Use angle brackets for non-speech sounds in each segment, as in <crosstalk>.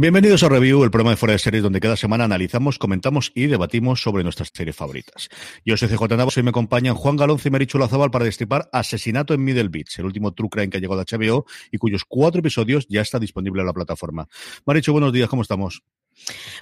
Bienvenidos a Review, el programa de fuera de series donde cada semana analizamos, comentamos y debatimos sobre nuestras series favoritas. Yo soy CJ Navas y me acompañan Juan Galonce y Marichu Lazabal para destripar Asesinato en Middle Beach, el último true crime que ha llegado a HBO y cuyos cuatro episodios ya está disponible en la plataforma. Marichu, buenos días, ¿cómo estamos?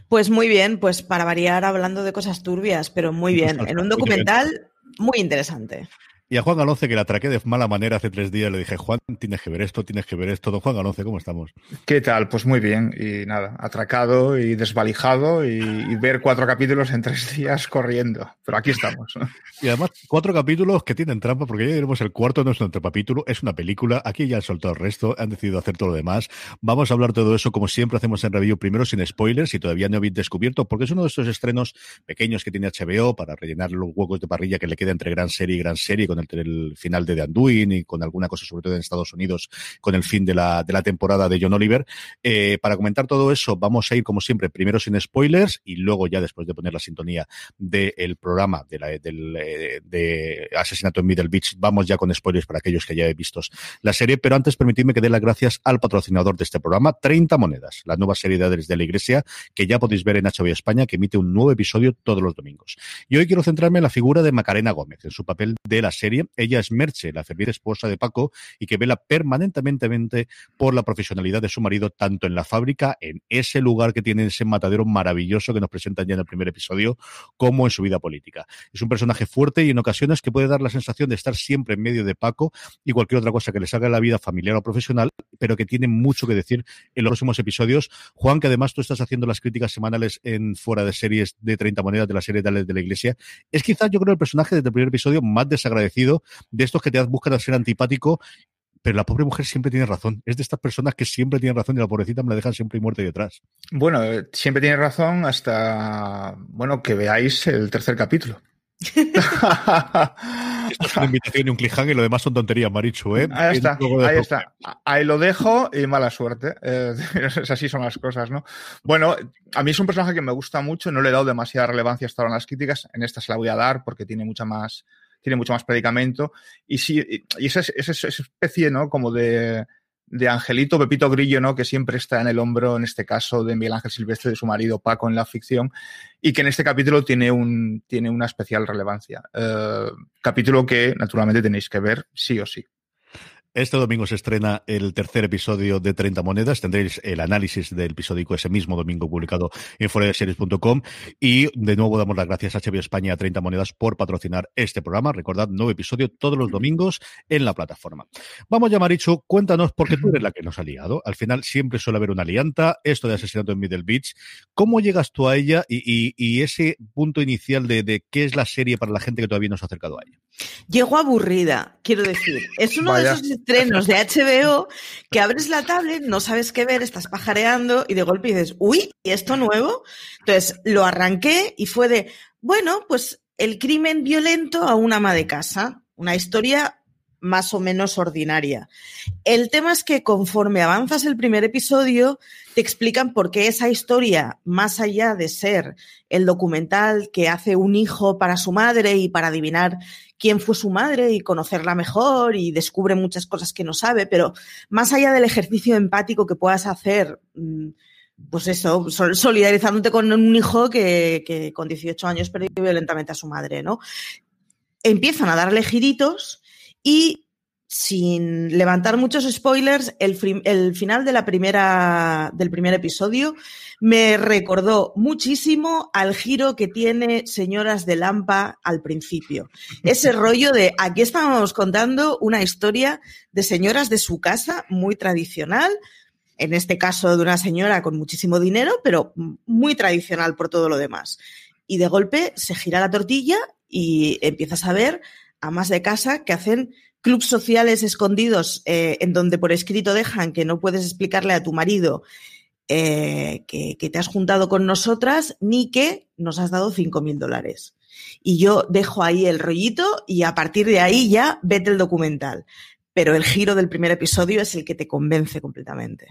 Pues muy bien, pues para variar hablando de cosas turbias, pero muy bien. En un documental muy interesante. Y a Juan Galonce, que la atraqué de mala manera hace tres días, le dije, Juan, tienes que ver esto, tienes que ver esto. Don Juan Galonce, ¿cómo estamos? ¿Qué tal? Pues muy bien. Y nada, atracado y desvalijado y, ver cuatro capítulos en tres días corriendo. Pero aquí estamos. <laughs> Y además, cuatro capítulos que tienen trampa, porque ya diremos el cuarto no es un capítulo, es una película. Aquí ya han soltado el resto, han decidido hacer todo lo demás. Vamos a hablar todo eso como siempre hacemos en review, primero sin spoilers, si todavía no habéis descubierto, porque es uno de esos estrenos pequeños que tiene HBO para rellenar los huecos de parrilla que le queda entre gran serie y gran serie con el, final de The Anduin y con alguna cosa, sobre todo en Estados Unidos, con el fin de la, de la temporada de John Oliver. Eh, para comentar todo eso, vamos a ir, como siempre, primero sin spoilers y luego ya después de poner la sintonía del programa de, eh, Asesinato en Middle Beach, vamos ya con spoilers para aquellos que ya he visto la serie. Pero antes, permitidme que dé las gracias al patrocinador de este programa, 30 Monedas, la nueva serie de de la Iglesia, que ya podéis ver en HBO España, que emite un nuevo episodio todos los domingos. Y hoy quiero centrarme en la figura de Macarena Gómez, en su papel de la serie. Ella es Merche, la ferviente esposa de Paco, y que vela permanentemente por la profesionalidad de su marido, tanto en la fábrica, en ese lugar que tiene ese matadero maravilloso que nos presentan ya en el primer episodio, como en su vida política. Es un personaje fuerte y en ocasiones que puede dar la sensación de estar siempre en medio de Paco y cualquier otra cosa que le salga en la vida familiar o profesional, pero que tiene mucho que decir en los próximos episodios. Juan, que además tú estás haciendo las críticas semanales en fuera de series de 30 monedas de la serie de la Iglesia, es quizás yo creo el personaje desde el primer episodio más desagradecido de estos que te buscan ser antipático pero la pobre mujer siempre tiene razón. Es de estas personas que siempre tienen razón y la pobrecita me la dejan siempre muerta detrás. Bueno, eh, siempre tiene razón hasta, bueno, que veáis el tercer capítulo. <laughs> Esto es una invitación y un cliffhanger y lo demás son tonterías, Marichu, ¿eh? Ahí está, ahí está. Ahí lo dejo y mala suerte. Eh, <laughs> así son las cosas, ¿no? Bueno, a mí es un personaje que me gusta mucho, no le he dado demasiada relevancia hasta ahora en las críticas, en esta se la voy a dar porque tiene mucha más tiene mucho más predicamento. Y sí, y esa, esa, especie, ¿no? Como de, de Angelito Pepito Grillo, ¿no? Que siempre está en el hombro, en este caso, de Miguel Ángel Silvestre, de su marido Paco en la ficción, y que en este capítulo tiene, un, tiene una especial relevancia. Uh, capítulo que, naturalmente, tenéis que ver sí o sí. Este domingo se estrena el tercer episodio de 30 monedas. Tendréis el análisis del episódico ese mismo domingo publicado en foradeseries.com. Y de nuevo damos las gracias a HBO España a 30 monedas por patrocinar este programa. Recordad, nuevo episodio todos los domingos en la plataforma. Vamos ya, Marichu, cuéntanos, porque tú eres la que nos ha liado. Al final siempre suele haber una alianta, esto de asesinato en Middle Beach. ¿Cómo llegas tú a ella y, y, y ese punto inicial de, de, qué es la serie para la gente que todavía no se ha acercado a ella? Llego aburrida, quiero decir. Es uno Vaya. de esos estrenos de HBO que abres la tablet, no sabes qué ver, estás pajareando y de golpe dices, uy, ¿y esto nuevo? Entonces lo arranqué y fue de, bueno, pues el crimen violento a una ama de casa, una historia más o menos ordinaria. El tema es que conforme avanzas el primer episodio, te explican por qué esa historia, más allá de ser el documental que hace un hijo para su madre y para adivinar quién fue su madre y conocerla mejor y descubre muchas cosas que no sabe, pero más allá del ejercicio empático que puedas hacer, mm, pues eso, solidarizándote con un hijo que, con 18 años perdió violentamente a su madre, ¿no? Empiezan a darle giritos y sin levantar muchos spoilers, el, el, final de la primera, del primer episodio me recordó muchísimo al giro que tiene Señoras de Lampa al principio. Ese <laughs> rollo de aquí estábamos contando una historia de señoras de su casa muy tradicional, en este caso de una señora con muchísimo dinero, pero muy tradicional por todo lo demás. Y de golpe se gira la tortilla y empiezas a ver amas de casa que hacen clubs sociales escondidos eh, en donde por escrito dejan que no puedes explicarle a tu marido eh, que, que, te has juntado con nosotras ni que nos has dado cinco mil dólares. Y yo dejo ahí el rollito y a partir de ahí ya vete el documental pero el giro del primer episodio es el que te convence completamente.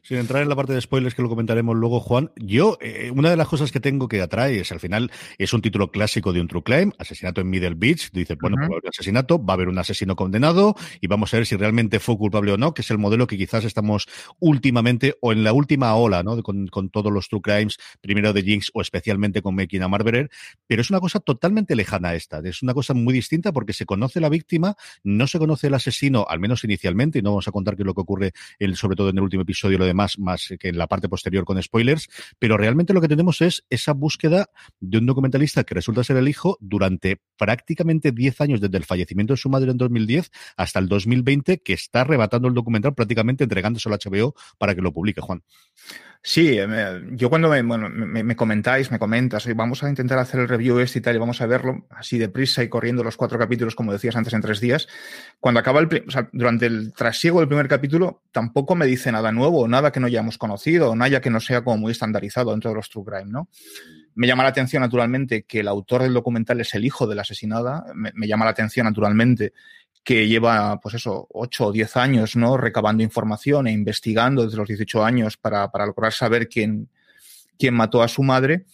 Sin entrar en la parte de spoilers que lo comentaremos luego, Juan, yo, eh, una de las cosas que tengo que atrae es al final, es un título clásico de un True Crime, asesinato en Middle Beach, dice, bueno, pues va a haber un asesinato, va a haber un asesino condenado y vamos a ver si realmente fue culpable o no, que es el modelo que quizás estamos últimamente o en la última ola, ¿no? Con, con todos los True Crimes, primero de Jinx o especialmente con Making a Marberer, pero es una cosa totalmente lejana a esta, es una cosa muy distinta porque se conoce la víctima, no se conoce el asesino, al menos inicialmente, y no vamos a contar qué es lo que ocurre, sobre todo en el último episodio y lo demás, más que en la parte posterior con spoilers, pero realmente lo que tenemos es esa búsqueda de un documentalista que resulta ser el hijo durante prácticamente 10 años desde el fallecimiento de su madre en 2010 hasta el 2020, que está arrebatando el documental prácticamente entregándoselo a HBO para que lo publique, Juan. Sí, yo cuando me, me, comentáis, me comentas, vamos a intentar hacer el review este y tal, y vamos a verlo así deprisa y corriendo los cuatro capítulos, como decías antes, en tres días. Cuando acaba el, o sea, durante el trasiego del primer capítulo, tampoco me dice nada nuevo, nada que no hayamos conocido, nada que no sea como muy estandarizado dentro de los True Crime, ¿no? Me llama la atención, naturalmente, que el autor del documental es el hijo de la asesinada. Me, me llama la atención, naturalmente, que lleva, pues eso, 8 o 10 años, ¿no? Recabando información e investigando desde los 18 años para, para lograr saber quién, quién mató a su madre.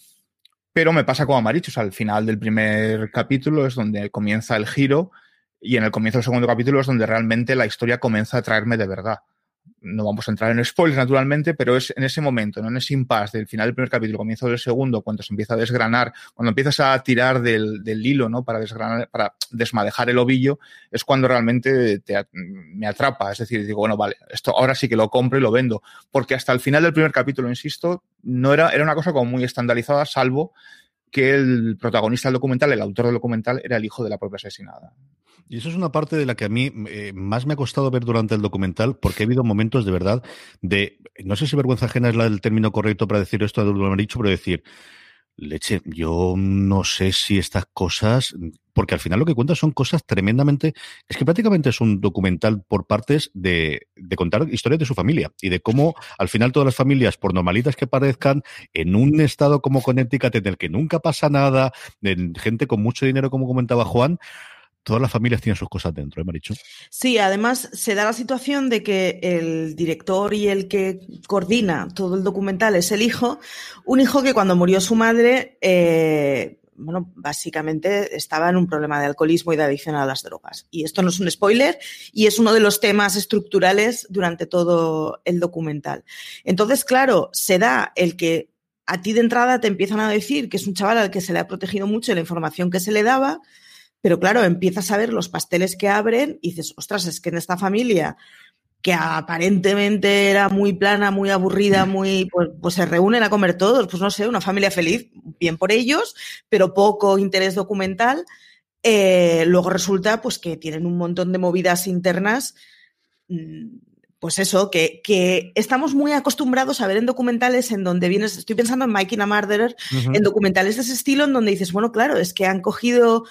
Pero me pasa como a Marichos, al final del primer capítulo es donde comienza el giro y en el comienzo del segundo capítulo es donde realmente la historia comienza a traerme de verdad no vamos a entrar en spoilers naturalmente, pero es en ese momento, ¿no? en ese impasse del final del primer capítulo, comienzo del segundo, cuando se empieza a desgranar, cuando empiezas a tirar del, del hilo, ¿no? Para desgranar, para desmadejar el ovillo, es cuando realmente te, me atrapa. Es decir, digo, bueno, vale, esto ahora sí que lo compro y lo vendo. Porque hasta el final del primer capítulo, insisto, no era, era una cosa como muy estandarizada, salvo que el protagonista del documental, el autor del documental, era el hijo de la propia asesinada. Y eso es una parte de la que a mí eh, más me ha costado ver durante el documental, porque ha habido momentos de verdad de, no sé si vergüenza ajena es el término correcto para decir esto, lo han dicho, pero decir, leche, yo no sé si estas cosas, porque al final lo que cuenta son cosas tremendamente, es que prácticamente es un documental por partes de, de, contar historias de su familia y de cómo al final todas las familias, por normalitas que parezcan, en un estado como Connecticut en el que nunca pasa nada, de gente con mucho dinero, como comentaba Juan, todas las familias tienen sus cosas dentro, ¿eh, Marichu? Sí, además se da la situación de que el director y el que coordina todo el documental es el hijo, un hijo que cuando murió su madre, eh, bueno, básicamente estaba en un problema de alcoholismo y de adicción a las drogas. Y esto no es un spoiler y es uno de los temas estructurales durante todo el documental. Entonces, claro, se da el que a ti de entrada te empiezan a decir que es un chaval al que se le ha protegido mucho la información que se le daba, pero claro, empiezas a ver los pasteles que abren y dices, ostras, es que en esta familia que aparentemente era muy plana, muy aburrida, muy, pues, pues, se reúnen a comer todos, pues no sé, una familia feliz, bien por ellos, pero poco interés documental. Eh, luego resulta pues que tienen un montón de movidas internas, mm, pues eso, que, que, estamos muy acostumbrados a ver en documentales en donde vienes, estoy pensando en Mike a Murderer, en documentales de ese estilo, en donde dices, bueno, claro, es que han cogido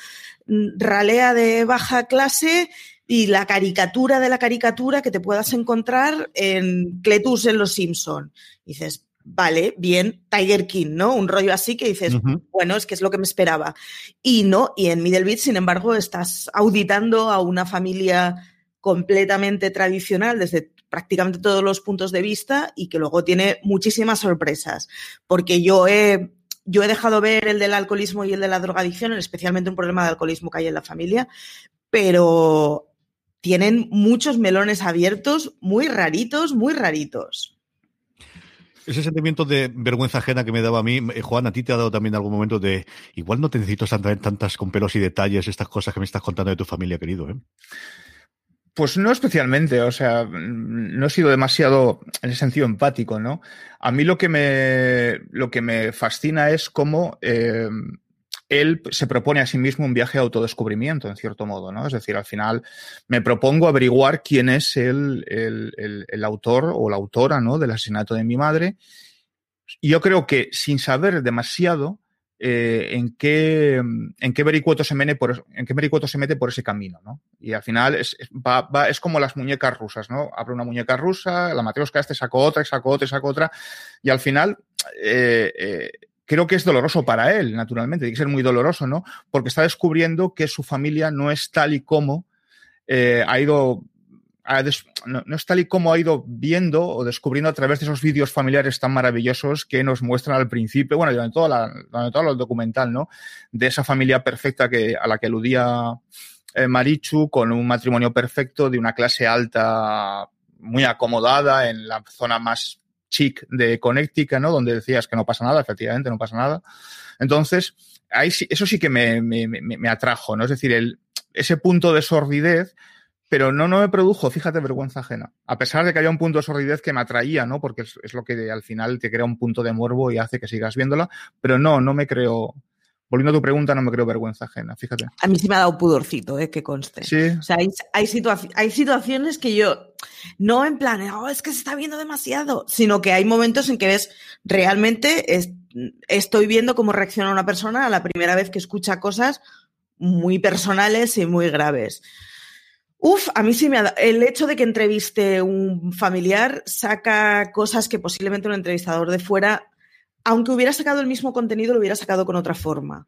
ralea de baja clase y la caricatura de la caricatura que te puedas encontrar en Cletus en Los Simpson. dices, vale, bien, Tiger King, ¿no? Un rollo así que dices, bueno, es que es lo que me esperaba. Y no, y en Middle Beach, sin embargo, estás auditando a una familia completamente tradicional desde prácticamente todos los puntos de vista y que luego tiene muchísimas sorpresas, porque yo he yo he dejado ver el del alcoholismo y el de la drogadicción, especialmente un problema de alcoholismo que hay en la familia, pero tienen muchos melones abiertos, muy raritos, muy raritos. Ese sentimiento de vergüenza ajena que me daba a mí, eh, Juan, a ti te ha dado también algún momento de igual no te necesito tantas con pelos y detalles estas cosas que me estás contando de tu familia, querido. ¿eh? Pues no especialmente, o sea, no he sido demasiado en ese sentido empático, ¿no? A mí lo que me, lo que me fascina es cómo eh, él se propone a sí mismo un viaje de autodescubrimiento, en cierto modo, ¿no? Es decir, al final me propongo averiguar quién es el, el, el, autor o la autora, ¿no? Del asesinato de mi madre. Yo creo que sin saber demasiado, eh, en, qué, en qué se mete por, en qué se mete por ese camino, ¿no? Y al final es, va, es como las muñecas rusas, ¿no? Abre una muñeca rusa, la matrioska este sacó otra, sacó otra, sacó otra, y al final eh, eh, creo que es doloroso para él, naturalmente, tiene que ser muy doloroso, ¿no? Porque está descubriendo que su familia no es tal y como ha ido no, es tal y como ha ido viendo o descubriendo a través de esos vídeos familiares tan maravillosos que nos muestran al principio, bueno, durante toda la, durante todo el documental, ¿no? De esa familia perfecta que, a la que aludía eh, Marichu, con un matrimonio perfecto, de una clase alta muy acomodada en la zona más chic de Connecticut, ¿no? Donde decías que no pasa nada, efectivamente, no pasa nada. Entonces, ahí eso sí que me, me, me atrajo, ¿no? Es decir, el, ese punto de sordidez pero no, no me produjo, fíjate, vergüenza ajena. A pesar de que haya un punto de sordidez que me atraía, ¿no? Porque es, lo que al final te crea un punto de morbo y hace que sigas viéndola, pero no, no me creo, volviendo a tu pregunta, no me creo vergüenza ajena, fíjate. A mí sí me ha dado pudorcito, ¿eh? que conste. Sí. O sea, hay, hay, situaciones que yo, no en plan, oh, es que se está viendo demasiado, sino que hay momentos en que ves, realmente estoy viendo cómo reacciona una persona a la primera vez que escucha cosas muy personales y muy graves. Uf, a mí sí me ha dado. El hecho de que entreviste un familiar saca cosas que posiblemente un entrevistador de fuera, aunque hubiera sacado el mismo contenido, lo hubiera sacado con otra forma.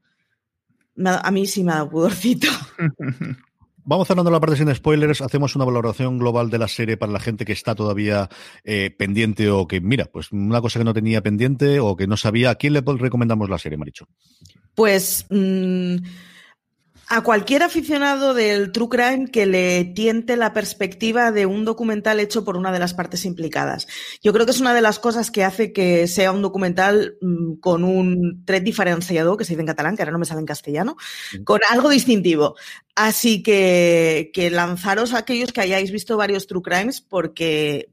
A mí sí me ha dado pudorcito. <laughs> Vamos cerrando la parte sin spoilers. Hacemos una valoración global de la serie para la gente que está todavía eh, pendiente o que, mira, pues una cosa que no tenía pendiente o que no sabía. ¿A quién le recomendamos la serie, Maricho? Pues. Mmm a cualquier aficionado del True Crime que le tiente la perspectiva de un documental hecho por una de las partes implicadas. Yo creo que es una de las cosas que hace que sea un documental mm, con un tret diferenciado, que se dice en catalán, que ahora no me sale en castellano, con algo distintivo. Así que, que lanzaros a aquellos que hayáis visto varios True Crimes porque,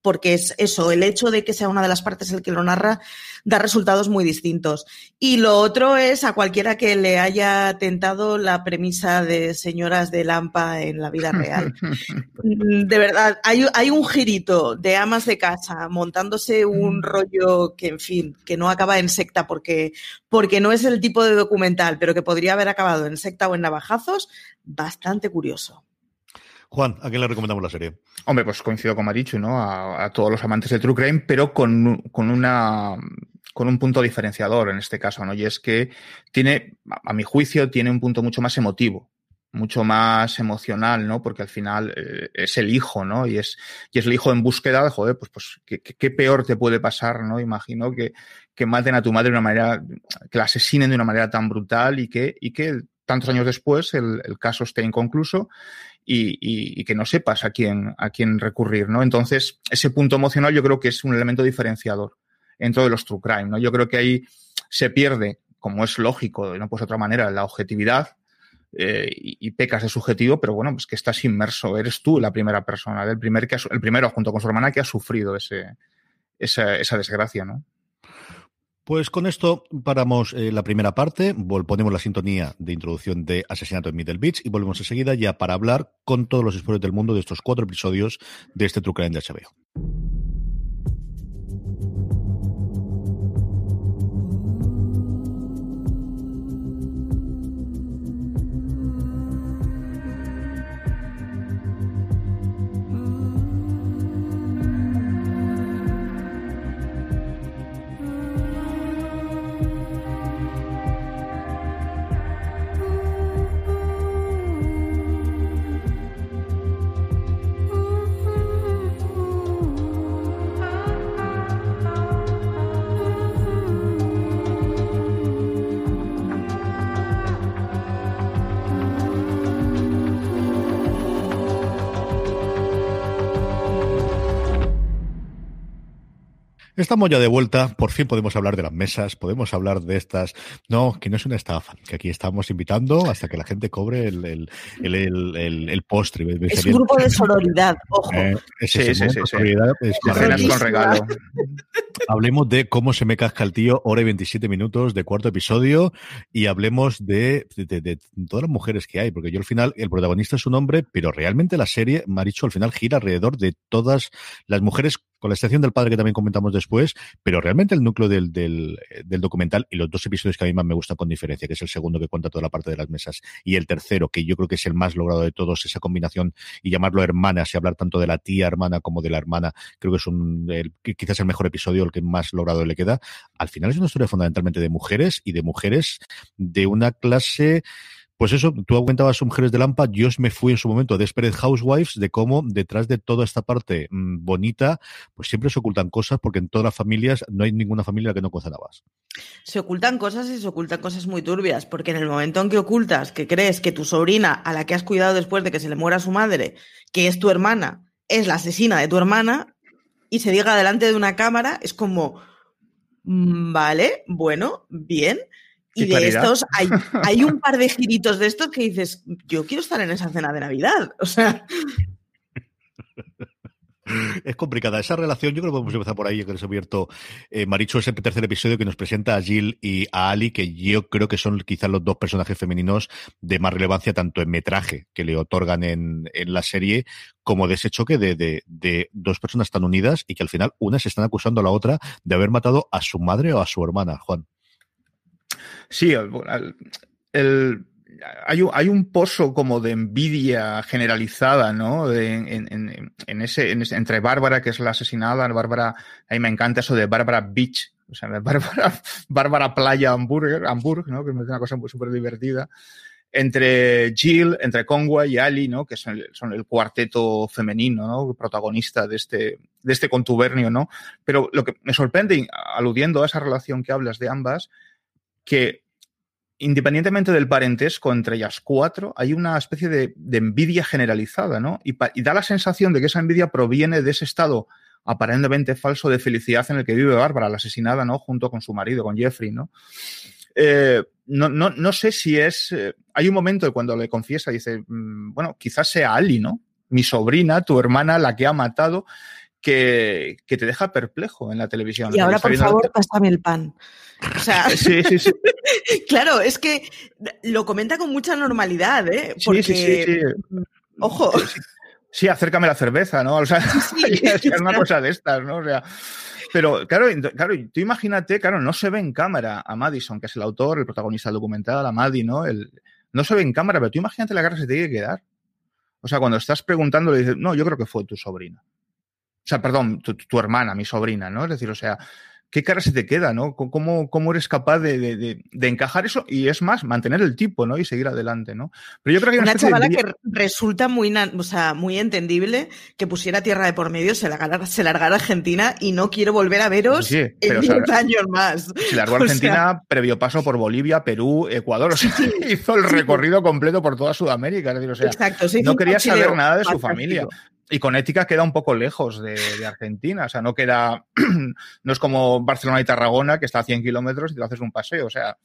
porque es eso, el hecho de que sea una de las partes el que lo narra da resultados muy distintos. Y lo otro es a cualquiera que le haya tentado la premisa de señoras de Lampa en la vida real. <laughs> de verdad, hay, hay un girito de amas de casa montándose un mm. rollo que, en fin, que no acaba en secta porque, porque no es el tipo de documental, pero que podría haber acabado en secta o en navajazos, bastante curioso. Juan, ¿a quién le recomendamos la serie? Hombre, pues coincido con Marichu, ¿no? A, todos los amantes de True Crime, pero con, con una con un punto diferenciador en este caso, ¿no? Y es que tiene, a mi juicio, tiene un punto mucho más emotivo, mucho más emocional, ¿no? Porque al final eh, es el hijo, ¿no? Y es, y es el hijo en búsqueda, de, joder, pues, pues ¿qué, peor te puede pasar, ¿no? Imagino que, que maten a tu madre de una manera, que la asesinen de una manera tan brutal y que, y que tantos años después el, el caso esté inconcluso y, y, que no sepas a quién, a quién recurrir, ¿no? Entonces, ese punto emocional yo creo que es un elemento diferenciador dentro de los true crime, ¿no? Yo creo que ahí se pierde, como es lógico, no pues otra manera, la objetividad eh, y, pecas de subjetivo, pero bueno, pues que estás inmerso, eres tú la primera persona, el, primer que el primero junto con su hermana que ha sufrido ese, esa, esa desgracia, ¿no? Pues con esto paramos eh, la primera parte, ponemos la sintonía de introducción de Asesinato en Middle Beach y volvemos enseguida ya para hablar con todos los spoilers del mundo de estos cuatro episodios de este True Crime de HBO. Estamos ya de vuelta, por fin podemos hablar de las mesas, podemos hablar de estas. No, que no es una estafa, que aquí estamos invitando hasta que la gente cobre el, el, el, el, postre. Es un grupo de sororidad, ojo. Eh, sí, sí, sí, Sororidad es con regalo. Hablemos de cómo se me casca el tío, hora y 27 minutos de cuarto episodio, y hablemos de, de, de, todas las mujeres que hay, porque yo al final, el protagonista es un hombre, pero realmente la serie, Maricho, al final gira alrededor de todas las mujeres con la excepción del padre que también comentamos después, pero realmente el núcleo del, del, documental y los dos episodios que a mí más me gustan con diferencia, que es el segundo que cuenta toda la parte de las mesas y el tercero, que yo creo que es el más logrado de todos, esa combinación y llamarlo hermanas y hablar tanto de la tía hermana como de la hermana, creo que es un, quizás el mejor episodio, el que más logrado le queda. Al final es una historia fundamentalmente de mujeres y de mujeres de una clase pues eso, tú aumentabas Mujeres de Lampa, yo me fui en su momento de Desperate Housewives, de cómo detrás de toda esta parte mm, bonita, pues siempre se ocultan cosas, porque en todas las familias no hay ninguna familia que no cocinabas. Se ocultan cosas y se ocultan cosas muy turbias, porque en el momento en que ocultas que crees que tu sobrina, a la que has cuidado después de que se le muera su madre, que es tu hermana, es la asesina de tu hermana, y se diga delante de una cámara, es como, mm, vale, bueno, bien. Y de estos hay, <laughs> hay un par de giritos de estos que dices, yo quiero estar en esa cena de Navidad. O sea. Es complicada esa relación. Yo creo que podemos empezar por ahí, que nos ha abierto eh, Maricho, ese tercer episodio que nos presenta a Jill y a Ali, que yo creo que son quizás los dos personajes femeninos de más relevancia, tanto en metraje que le otorgan en, en la serie, como de ese choque de, de, de, dos personas tan unidas y que al final una se están acusando a la otra de haber matado a su madre o a su hermana, Juan. Sí, el, hay, un, hay, un, pozo como de envidia generalizada, ¿no? en, en, ese, entre Bárbara, que es la asesinada, Bárbara, a mí me encanta eso de Bárbara Beach, o sea, Bárbara, <laughs> Bárbara Playa Hamburger, Hamburg, ¿no? Que es una cosa súper divertida. Entre Jill, entre Conway y Ali, ¿no? Que son son el cuarteto femenino, ¿no? Protagonista de este, de este contubernio, ¿no? Pero lo que me sorprende, aludiendo a esa relación que hablas de ambas, que independientemente del parentesco entre ellas cuatro, hay una especie de, envidia generalizada, ¿no? Y, da la sensación de que esa envidia proviene de ese estado aparentemente falso de felicidad en el que vive Bárbara, la asesinada, ¿no? Junto con su marido, con Jeffrey, ¿no? Eh, no, no, no, sé si es. Eh, hay un momento cuando le confiesa, dice, mm, bueno, quizás sea Ali, ¿no? Mi sobrina, tu hermana, la que ha matado que, te deja perplejo en la televisión. Y ahora, por favor, pásame el pan. O sea, <laughs> sí, sí, sí. <laughs> claro, es que lo comenta con mucha normalidad, ¿eh? Porque, sí, sí, sí, Ojo. Sí, acércame la cerveza, ¿no? O sea, es <laughs> una cosa de estas, ¿no? O sea, pero claro, claro, tú imagínate, claro, no se ve en cámara a Madison, que es el autor, el protagonista del documental, a Maddie, ¿no? El, no se ve en cámara, pero tú imagínate la cara que se te tiene que quedar. O sea, cuando estás preguntando, le dices, no, yo creo que fue tu sobrina. O sea, perdón, tu, hermana, mi sobrina, ¿no? Es decir, o sea, ¿qué cara se te queda, no? ¿Cómo, cómo eres capaz de, encajar eso? Y es más, mantener el tipo, ¿no? Y seguir adelante, ¿no? Pero yo creo que una, chavala que resulta muy, o sea, muy entendible que pusiera tierra de por medio, se largara, se largara Argentina y no quiero volver a veros en 10 años más. Se largó a <laughs> Argentina previo paso por Bolivia, Perú, Ecuador, o sea, <laughs> hizo el recorrido completo por toda Sudamérica. Es decir, o sea, Exacto, no quería saber nada de su familia. Y con ética queda un poco lejos de, Argentina, o sea, no queda, <clears throat> no es como Barcelona y Tarragona, que está a 100 kilómetros y te haces un paseo, o sea,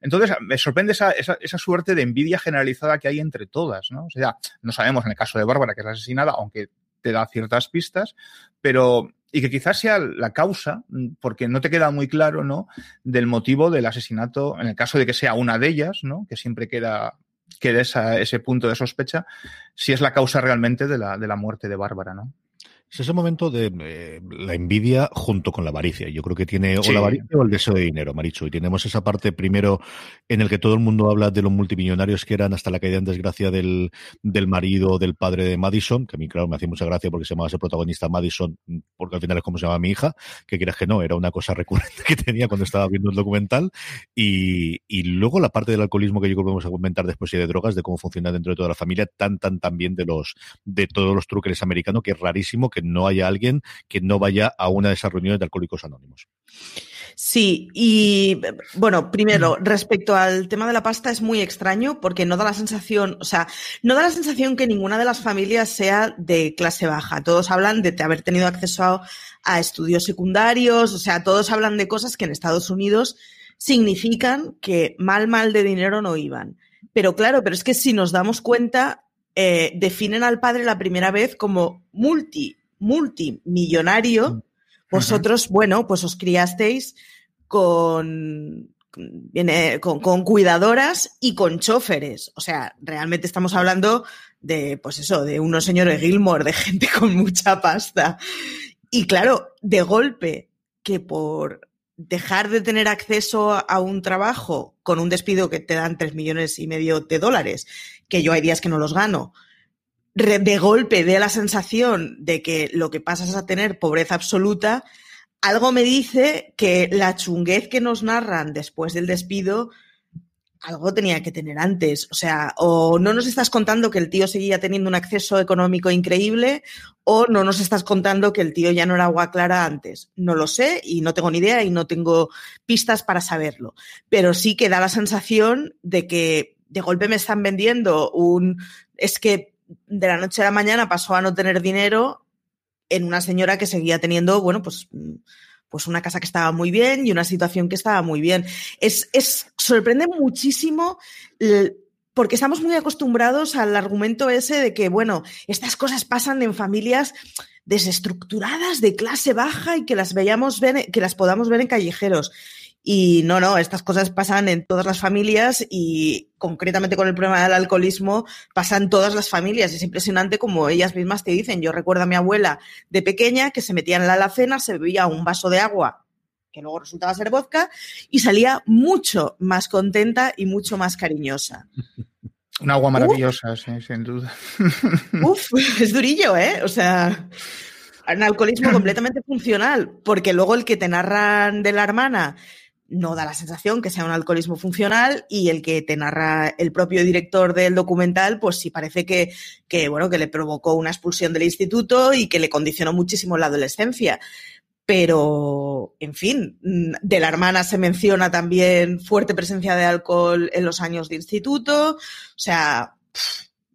entonces me sorprende esa, esa, suerte de envidia generalizada que hay entre todas, ¿no? O sea, no sabemos en el caso de Bárbara, que es asesinada, aunque te da ciertas pistas, pero y que quizás sea la causa, porque no te queda muy claro, ¿no? Del motivo del asesinato, en el caso de que sea una de ellas, ¿no? Que siempre queda quede ese punto de sospecha si es la causa realmente de la, de la muerte de Bárbara, ¿no? Es ese momento de eh, la envidia junto con la avaricia. Yo creo que tiene o la avaricia o el deseo de dinero, Marichu. Y tenemos esa parte primero en el que todo el mundo habla de los multimillonarios que eran hasta la caída en desgracia del, del marido del padre de Madison, que a mí, claro, me hacía mucha gracia porque se llamaba ese protagonista Madison, porque al final es como se llama mi hija, que quieras que no, era una cosa recurrente que tenía cuando estaba viendo el documental. Y, y luego la parte del alcoholismo que yo creo que vamos a comentar después y de drogas, de cómo funciona dentro de toda la familia, tan, tan, tan bien de los, de todos los truques americanos, que es rarísimo que no haya alguien que no vaya a una de esas reuniones de Alcohólicos Anónimos. Sí, y bueno, primero, respecto al tema de la pasta es muy extraño porque no da la sensación, o sea, no da la sensación que ninguna de las familias sea de clase baja. Todos hablan de haber tenido acceso a, estudios secundarios, o sea, todos hablan de cosas que en Estados Unidos significan que mal, mal de dinero no iban. Pero claro, pero es que si nos damos cuenta, eh, definen al padre la primera vez como multi, multimillonario. Vosotros, bueno, pues os criasteis con, con, con, cuidadoras y con choferes. O sea, realmente estamos hablando de, pues eso, de unos señores Gilmore, de gente con mucha pasta. Y claro, de golpe, que por dejar de tener acceso a un trabajo con un despido que te dan tres millones y medio de dólares, que yo hay días que no los gano, de golpe dé la sensación de que lo que pasa es a tener pobreza absoluta, algo me dice que la chunguez que nos narran después del despido, algo tenía que tener antes. O sea, o no nos estás contando que el tío seguía teniendo un acceso económico increíble, o no nos estás contando que el tío ya no era agua clara antes. No lo sé y no tengo ni idea y no tengo pistas para saberlo. Pero sí que da la sensación de que de golpe me están vendiendo un... Es que de la noche a la mañana pasó a no tener dinero en una señora que seguía teniendo, bueno, pues, pues una casa que estaba muy bien y una situación que estaba muy bien. Es, es sorprende muchísimo porque estamos muy acostumbrados al argumento ese de que, bueno, estas cosas pasan en familias desestructuradas de clase baja y que las veamos que las podamos ver en callejeros. Y no, no, estas cosas pasan en todas las familias y concretamente con el problema del alcoholismo pasan todas las familias. Es impresionante como ellas mismas te dicen. Yo recuerdo a mi abuela de pequeña que se metía en la alacena, se bebía un vaso de agua que luego resultaba ser vodka y salía mucho más contenta y mucho más cariñosa. <laughs> Un agua maravillosa, sí, sin duda. <laughs> Uf, es durillo, ¿eh? O sea, un alcoholismo completamente funcional, porque luego el que te narran de la hermana no da la sensación que sea un alcoholismo funcional y el que te narra el propio director del documental, pues sí parece que, que, bueno, que le provocó una expulsión del instituto y que le condicionó muchísimo la adolescencia. Pero, en fin, de la hermana se menciona también fuerte presencia de alcohol en los años de instituto. O sea,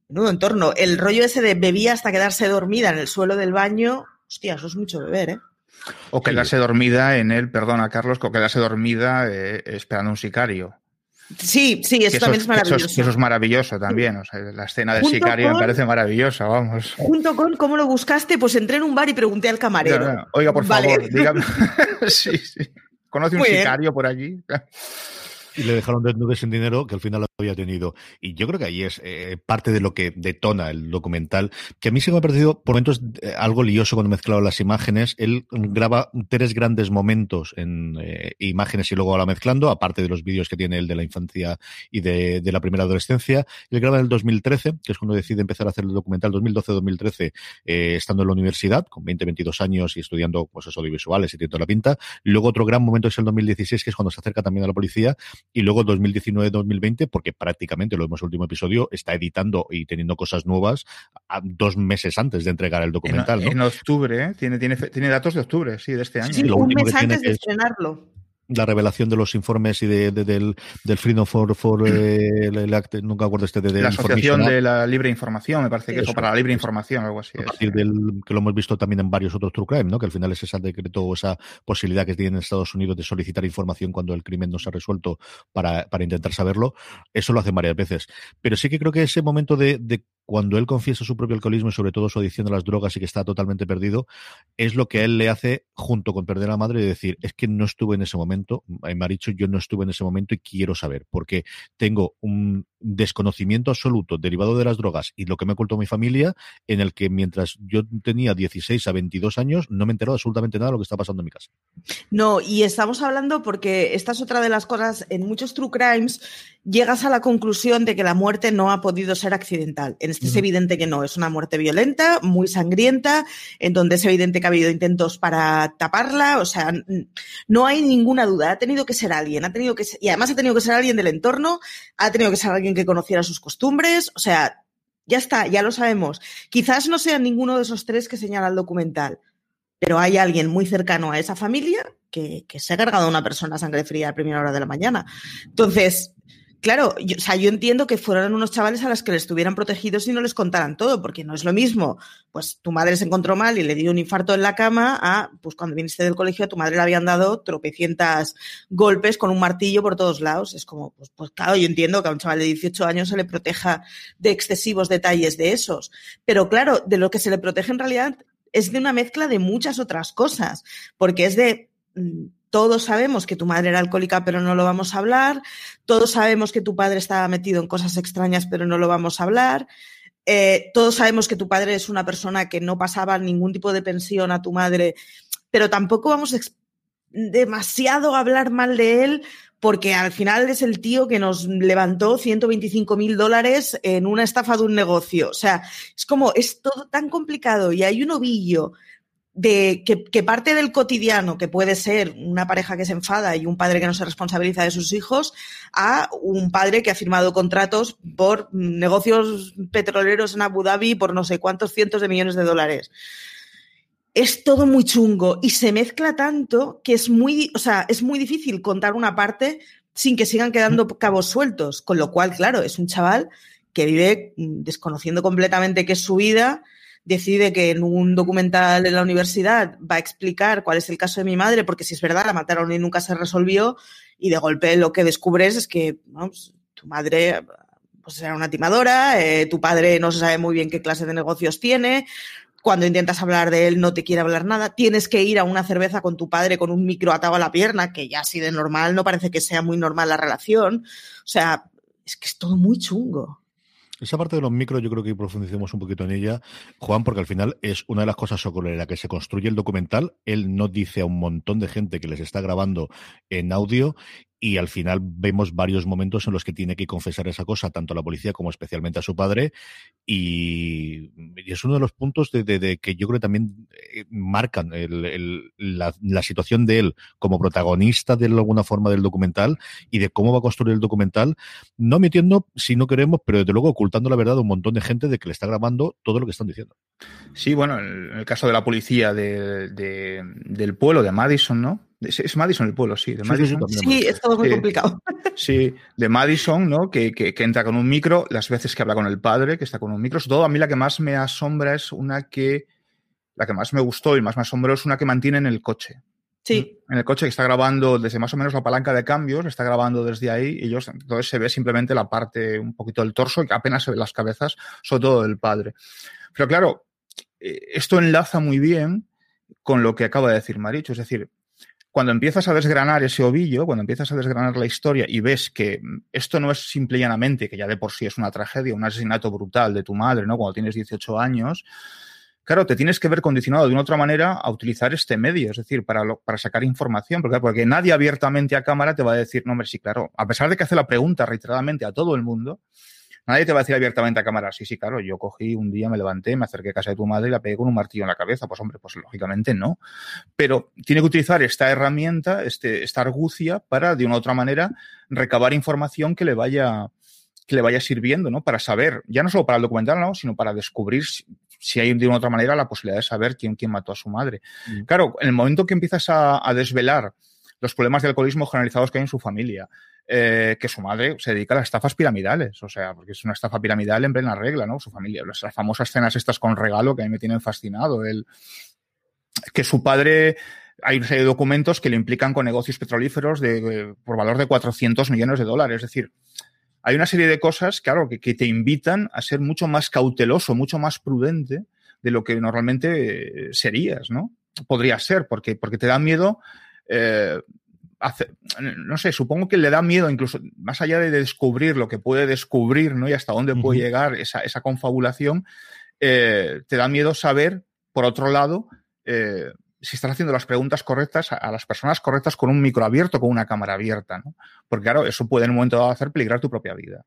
nudo entorno. El rollo ese de bebía hasta quedarse dormida en el suelo del baño, hostia, eso es mucho beber, ¿eh? O quedarse dormida en él, perdona Carlos, o quedarse dormida eh, esperando un sicario. Sí, sí, eso, también es maravilloso. Eso es, maravilloso también. O sea, la escena del sicario me parece maravillosa, vamos. Junto con cómo lo buscaste, pues entré en un bar y pregunté al camarero. Oiga, por favor, dígame. <laughs> <laughs> sí, sí. ¿Conoce un sicario por allí? y le dejaron desnudes sin dinero que al final lo había tenido. Y yo creo que ahí es eh, parte de lo que detona el documental, que a mí se me ha parecido por momentos eh, algo lioso cuando mezclado las imágenes. Él graba tres grandes momentos en eh, imágenes y luego la mezclando, aparte de los vídeos que tiene él de la infancia y de, la primera adolescencia. Él graba en el 2013, que es cuando decide empezar a hacer el documental, 2012-2013, estando en la universidad, con 20, 22 años y estudiando cosas audiovisuales y tiene la pinta. Luego otro gran momento es el 2016, que es cuando se acerca también a la policía y luego 2019-2020, porque prácticamente lo vemos en el último episodio, está editando y teniendo cosas nuevas dos meses antes de entregar el documental. En, octubre, ¿eh? tiene, tiene, tiene datos de octubre, sí, de este año. Sí, un mes antes de estrenarlo la revelación de los informes y de, del, del Freedom for, for eh, el, nunca acuerdo este de, la asociación de la libre información me parece que eso, para la libre información algo así a partir del que lo hemos visto también en varios otros true crime no que al final es ese decreto o esa posibilidad que tienen Estados Unidos de solicitar información cuando el crimen no se ha resuelto para, para intentar saberlo eso lo hacen varias veces. Pero sí que creo que ese momento de, de cuando él confiesa su propio alcoholismo y sobre todo su adicción a las drogas y que está totalmente perdido, es lo que a él le hace, junto con perder a la madre, decir, es que no estuve en ese momento, me ha dicho, yo no estuve en ese momento y quiero saber, porque tengo un desconocimiento absoluto derivado de las drogas y lo que me ha ocultado mi familia, en el que mientras yo tenía 16 a 22 años, no me enteró absolutamente nada de lo que está pasando en mi casa. No, y estamos hablando porque esta es otra de las cosas, en muchos true crimes llegas a la conclusión de que la muerte no ha podido ser accidental. En es evidente que no, es una muerte violenta, muy sangrienta, en donde es evidente que ha habido intentos para taparla, o sea, no hay ninguna duda, ha tenido que ser alguien, ha tenido que ser, y además ha tenido que ser alguien del entorno, ha tenido que ser alguien que conociera sus costumbres, o sea, Ya está, ya lo sabemos. Quizás no sea ninguno de esos tres que señala el documental, pero hay alguien muy cercano a esa familia que, se ha cargado a una persona a sangre fría a primera hora de la mañana. Entonces, claro, yo, o sea, yo entiendo que fueran unos chavales a los que les estuvieran protegidos y no les contaran todo, porque no es lo mismo, pues tu madre se encontró mal y le dio un infarto en la cama, a, pues cuando viniste del colegio a tu madre le habían dado tropecientas golpes con un martillo por todos lados. Es como, pues, pues claro, yo entiendo que a un chaval de 18 años se le proteja de excesivos detalles de esos, pero claro, de lo que se le protege en realidad es de una mezcla de muchas otras cosas, porque es de mm, todos sabemos que tu madre era alcohólica, pero no lo vamos a hablar. Todos sabemos que tu padre estaba metido en cosas extrañas, pero no lo vamos a hablar. Eh, todos sabemos que tu padre es una persona que no pasaba ningún tipo de pensión a tu madre, pero tampoco vamos demasiado a hablar mal de él porque al final es el tío que nos levantó 125 mil dólares en una estafa de un negocio. O sea, es como, es todo tan complicado y hay un ovillo de que, parte del cotidiano, que puede ser una pareja que se enfada y un padre que no se responsabiliza de sus hijos, a un padre que ha firmado contratos por negocios petroleros en Abu Dhabi por no sé cuántos cientos de millones de dólares. Es todo muy chungo y se mezcla tanto que es muy, o sea, es muy difícil contar una parte sin que sigan quedando cabos sueltos. Con lo cual, claro, es un chaval que vive desconociendo completamente qué es su vida, decide que en un documental en la universidad va a explicar cuál es el caso de mi madre, porque si es verdad, la mataron y nunca se resolvió, y de golpe lo que descubres es que pues, tu madre pues, era una timadora, eh, tu padre no se sabe muy bien qué clase de negocios tiene, cuando intentas hablar de él no te quiere hablar nada, tienes que ir a una cerveza con tu padre con un micro atado a la pierna, que ya así de normal no parece que sea muy normal la relación. O sea, es que es todo muy chungo. Esa parte de los micros yo creo que profundicemos un poquito en ella, Juan, porque al final es una de las cosas sobre la que se construye el documental. Él no dice a un montón de gente que les está grabando en audio y al final vemos varios momentos en los que tiene que confesar esa cosa, tanto a la policía como especialmente a su padre, y, es uno de los puntos de, que yo creo que también eh, marcan la, situación de él como protagonista de alguna forma del documental y de cómo va a construir el documental, no metiendo, si no queremos, pero desde luego ocultando la verdad a un montón de gente de que le está grabando todo lo que están diciendo. Sí, bueno, en el caso de la policía del pueblo de Madison, ¿no? Es, Madison el pueblo, sí. De Madison. Sí, es todo muy complicado. Sí, de Madison, ¿no? Que, que, entra con un micro, las veces que habla con el padre, que está con un micro. Todo a mí la que más me asombra es una que. La que más me gustó y más me asombró es una que mantiene en el coche. Sí. En el coche que está grabando desde más o menos la palanca de cambios, está grabando desde ahí y ellos, entonces se ve simplemente la parte, un poquito del torso y apenas se ven las cabezas, sobre todo del padre. Pero claro, eh, esto enlaza muy bien con lo que acaba de decir Maricho, es decir, cuando empiezas a desgranar ese ovillo, cuando empiezas a desgranar la historia y ves que esto no es simple y llanamente, que ya de por sí es una tragedia, un asesinato brutal de tu madre, ¿no? Cuando tienes 18 años, claro, te tienes que ver condicionado de una otra manera a utilizar este medio, es decir, para, para sacar información, porque, porque nadie abiertamente a cámara te va a decir, no, hombre, sí, claro, a pesar de que hace la pregunta reiteradamente a todo el mundo, Nadie te va a decir abiertamente a cámara, sí, sí, claro, yo cogí un día, me levanté, me acerqué a casa de tu madre y la pegué con un martillo en la cabeza. Pues hombre, pues lógicamente no. Pero tiene que utilizar esta herramienta, este, esta argucia, para de una u otra manera recabar información que le vaya que le vaya sirviendo, ¿no? Para saber, ya no solo para el documental, ¿no? sino para descubrir si, hay de una u otra manera la posibilidad de saber quién, quién mató a su madre. Mm. Claro, en el momento que empiezas a, a desvelar los problemas de alcoholismo generalizados que hay en su familia, eh, que su madre se dedica a las estafas piramidales, o sea, porque es una estafa piramidal en plena regla, ¿no? Su familia, las, famosas escenas estas con regalo que a mí me tienen fascinado, el, que su padre hay una serie de documentos que le implican con negocios petrolíferos de, por valor de 400 millones de dólares. Es decir, hay una serie de cosas, claro, que, te invitan a ser mucho más cauteloso, mucho más prudente de lo que normalmente serías, ¿no? Podría ser, porque, porque te da miedo eh, no sé, supongo que le da miedo, incluso más allá de descubrir lo que puede descubrir, ¿no? Y hasta dónde puede llegar esa, esa confabulación, eh, te da miedo saber, por otro lado, eh, si estás haciendo las preguntas correctas a, las personas correctas con un micro abierto, con una cámara abierta, ¿no? Porque claro, eso puede en un momento dado hacer peligrar tu propia vida.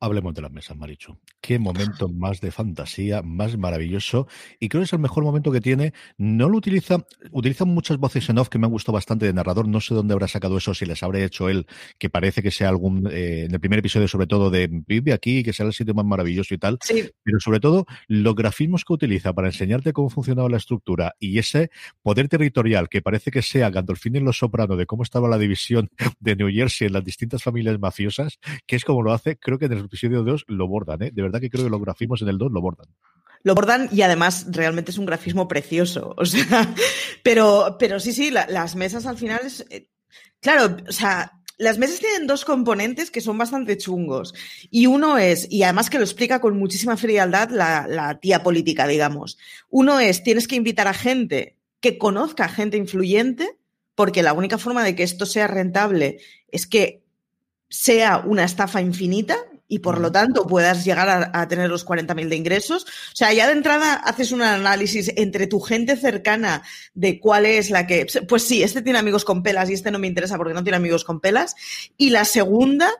Hablemos de las mesas, Marichu. Qué momento más de fantasía, más maravilloso. Y creo que es el mejor momento que tiene. No lo utiliza, utiliza muchas voces en off que me han gustado bastante de narrador. No sé dónde habrá sacado eso, si les habrá hecho él, que parece que sea algún, eh, en el primer episodio sobre todo de vive aquí, que sea el sitio más maravilloso y tal. Sí. Pero sobre todo, los grafismos que utiliza para enseñarte cómo funcionaba la estructura y ese poder territorial que parece que sea Gandolfini en Los Soprano de cómo estaba la división de New Jersey en las distintas familias mafiosas, que es como lo hace, creo que en el episodio 2 lo bordan, ¿eh? De verdad que creo que los grafismos en el 2 lo bordan. Lo bordan y además realmente es un grafismo precioso. <laughs> O sea, pero, pero sí, sí, la, las mesas al final es. Eh, claro, o sea, las mesas tienen dos componentes que son bastante chungos. Y uno es, y además que lo explica con muchísima frialdad la, la tía política, digamos. Uno es, tienes que invitar a gente que conozca a gente influyente, porque la única forma de que esto sea rentable es que sea una estafa infinita y por lo tanto puedas llegar a, a tener los 40.000 de ingresos. O sea, ya de entrada haces un análisis entre tu gente cercana de cuál es la que, pues sí, este tiene amigos con pelas y este no me interesa porque no tiene amigos con pelas. Y la segunda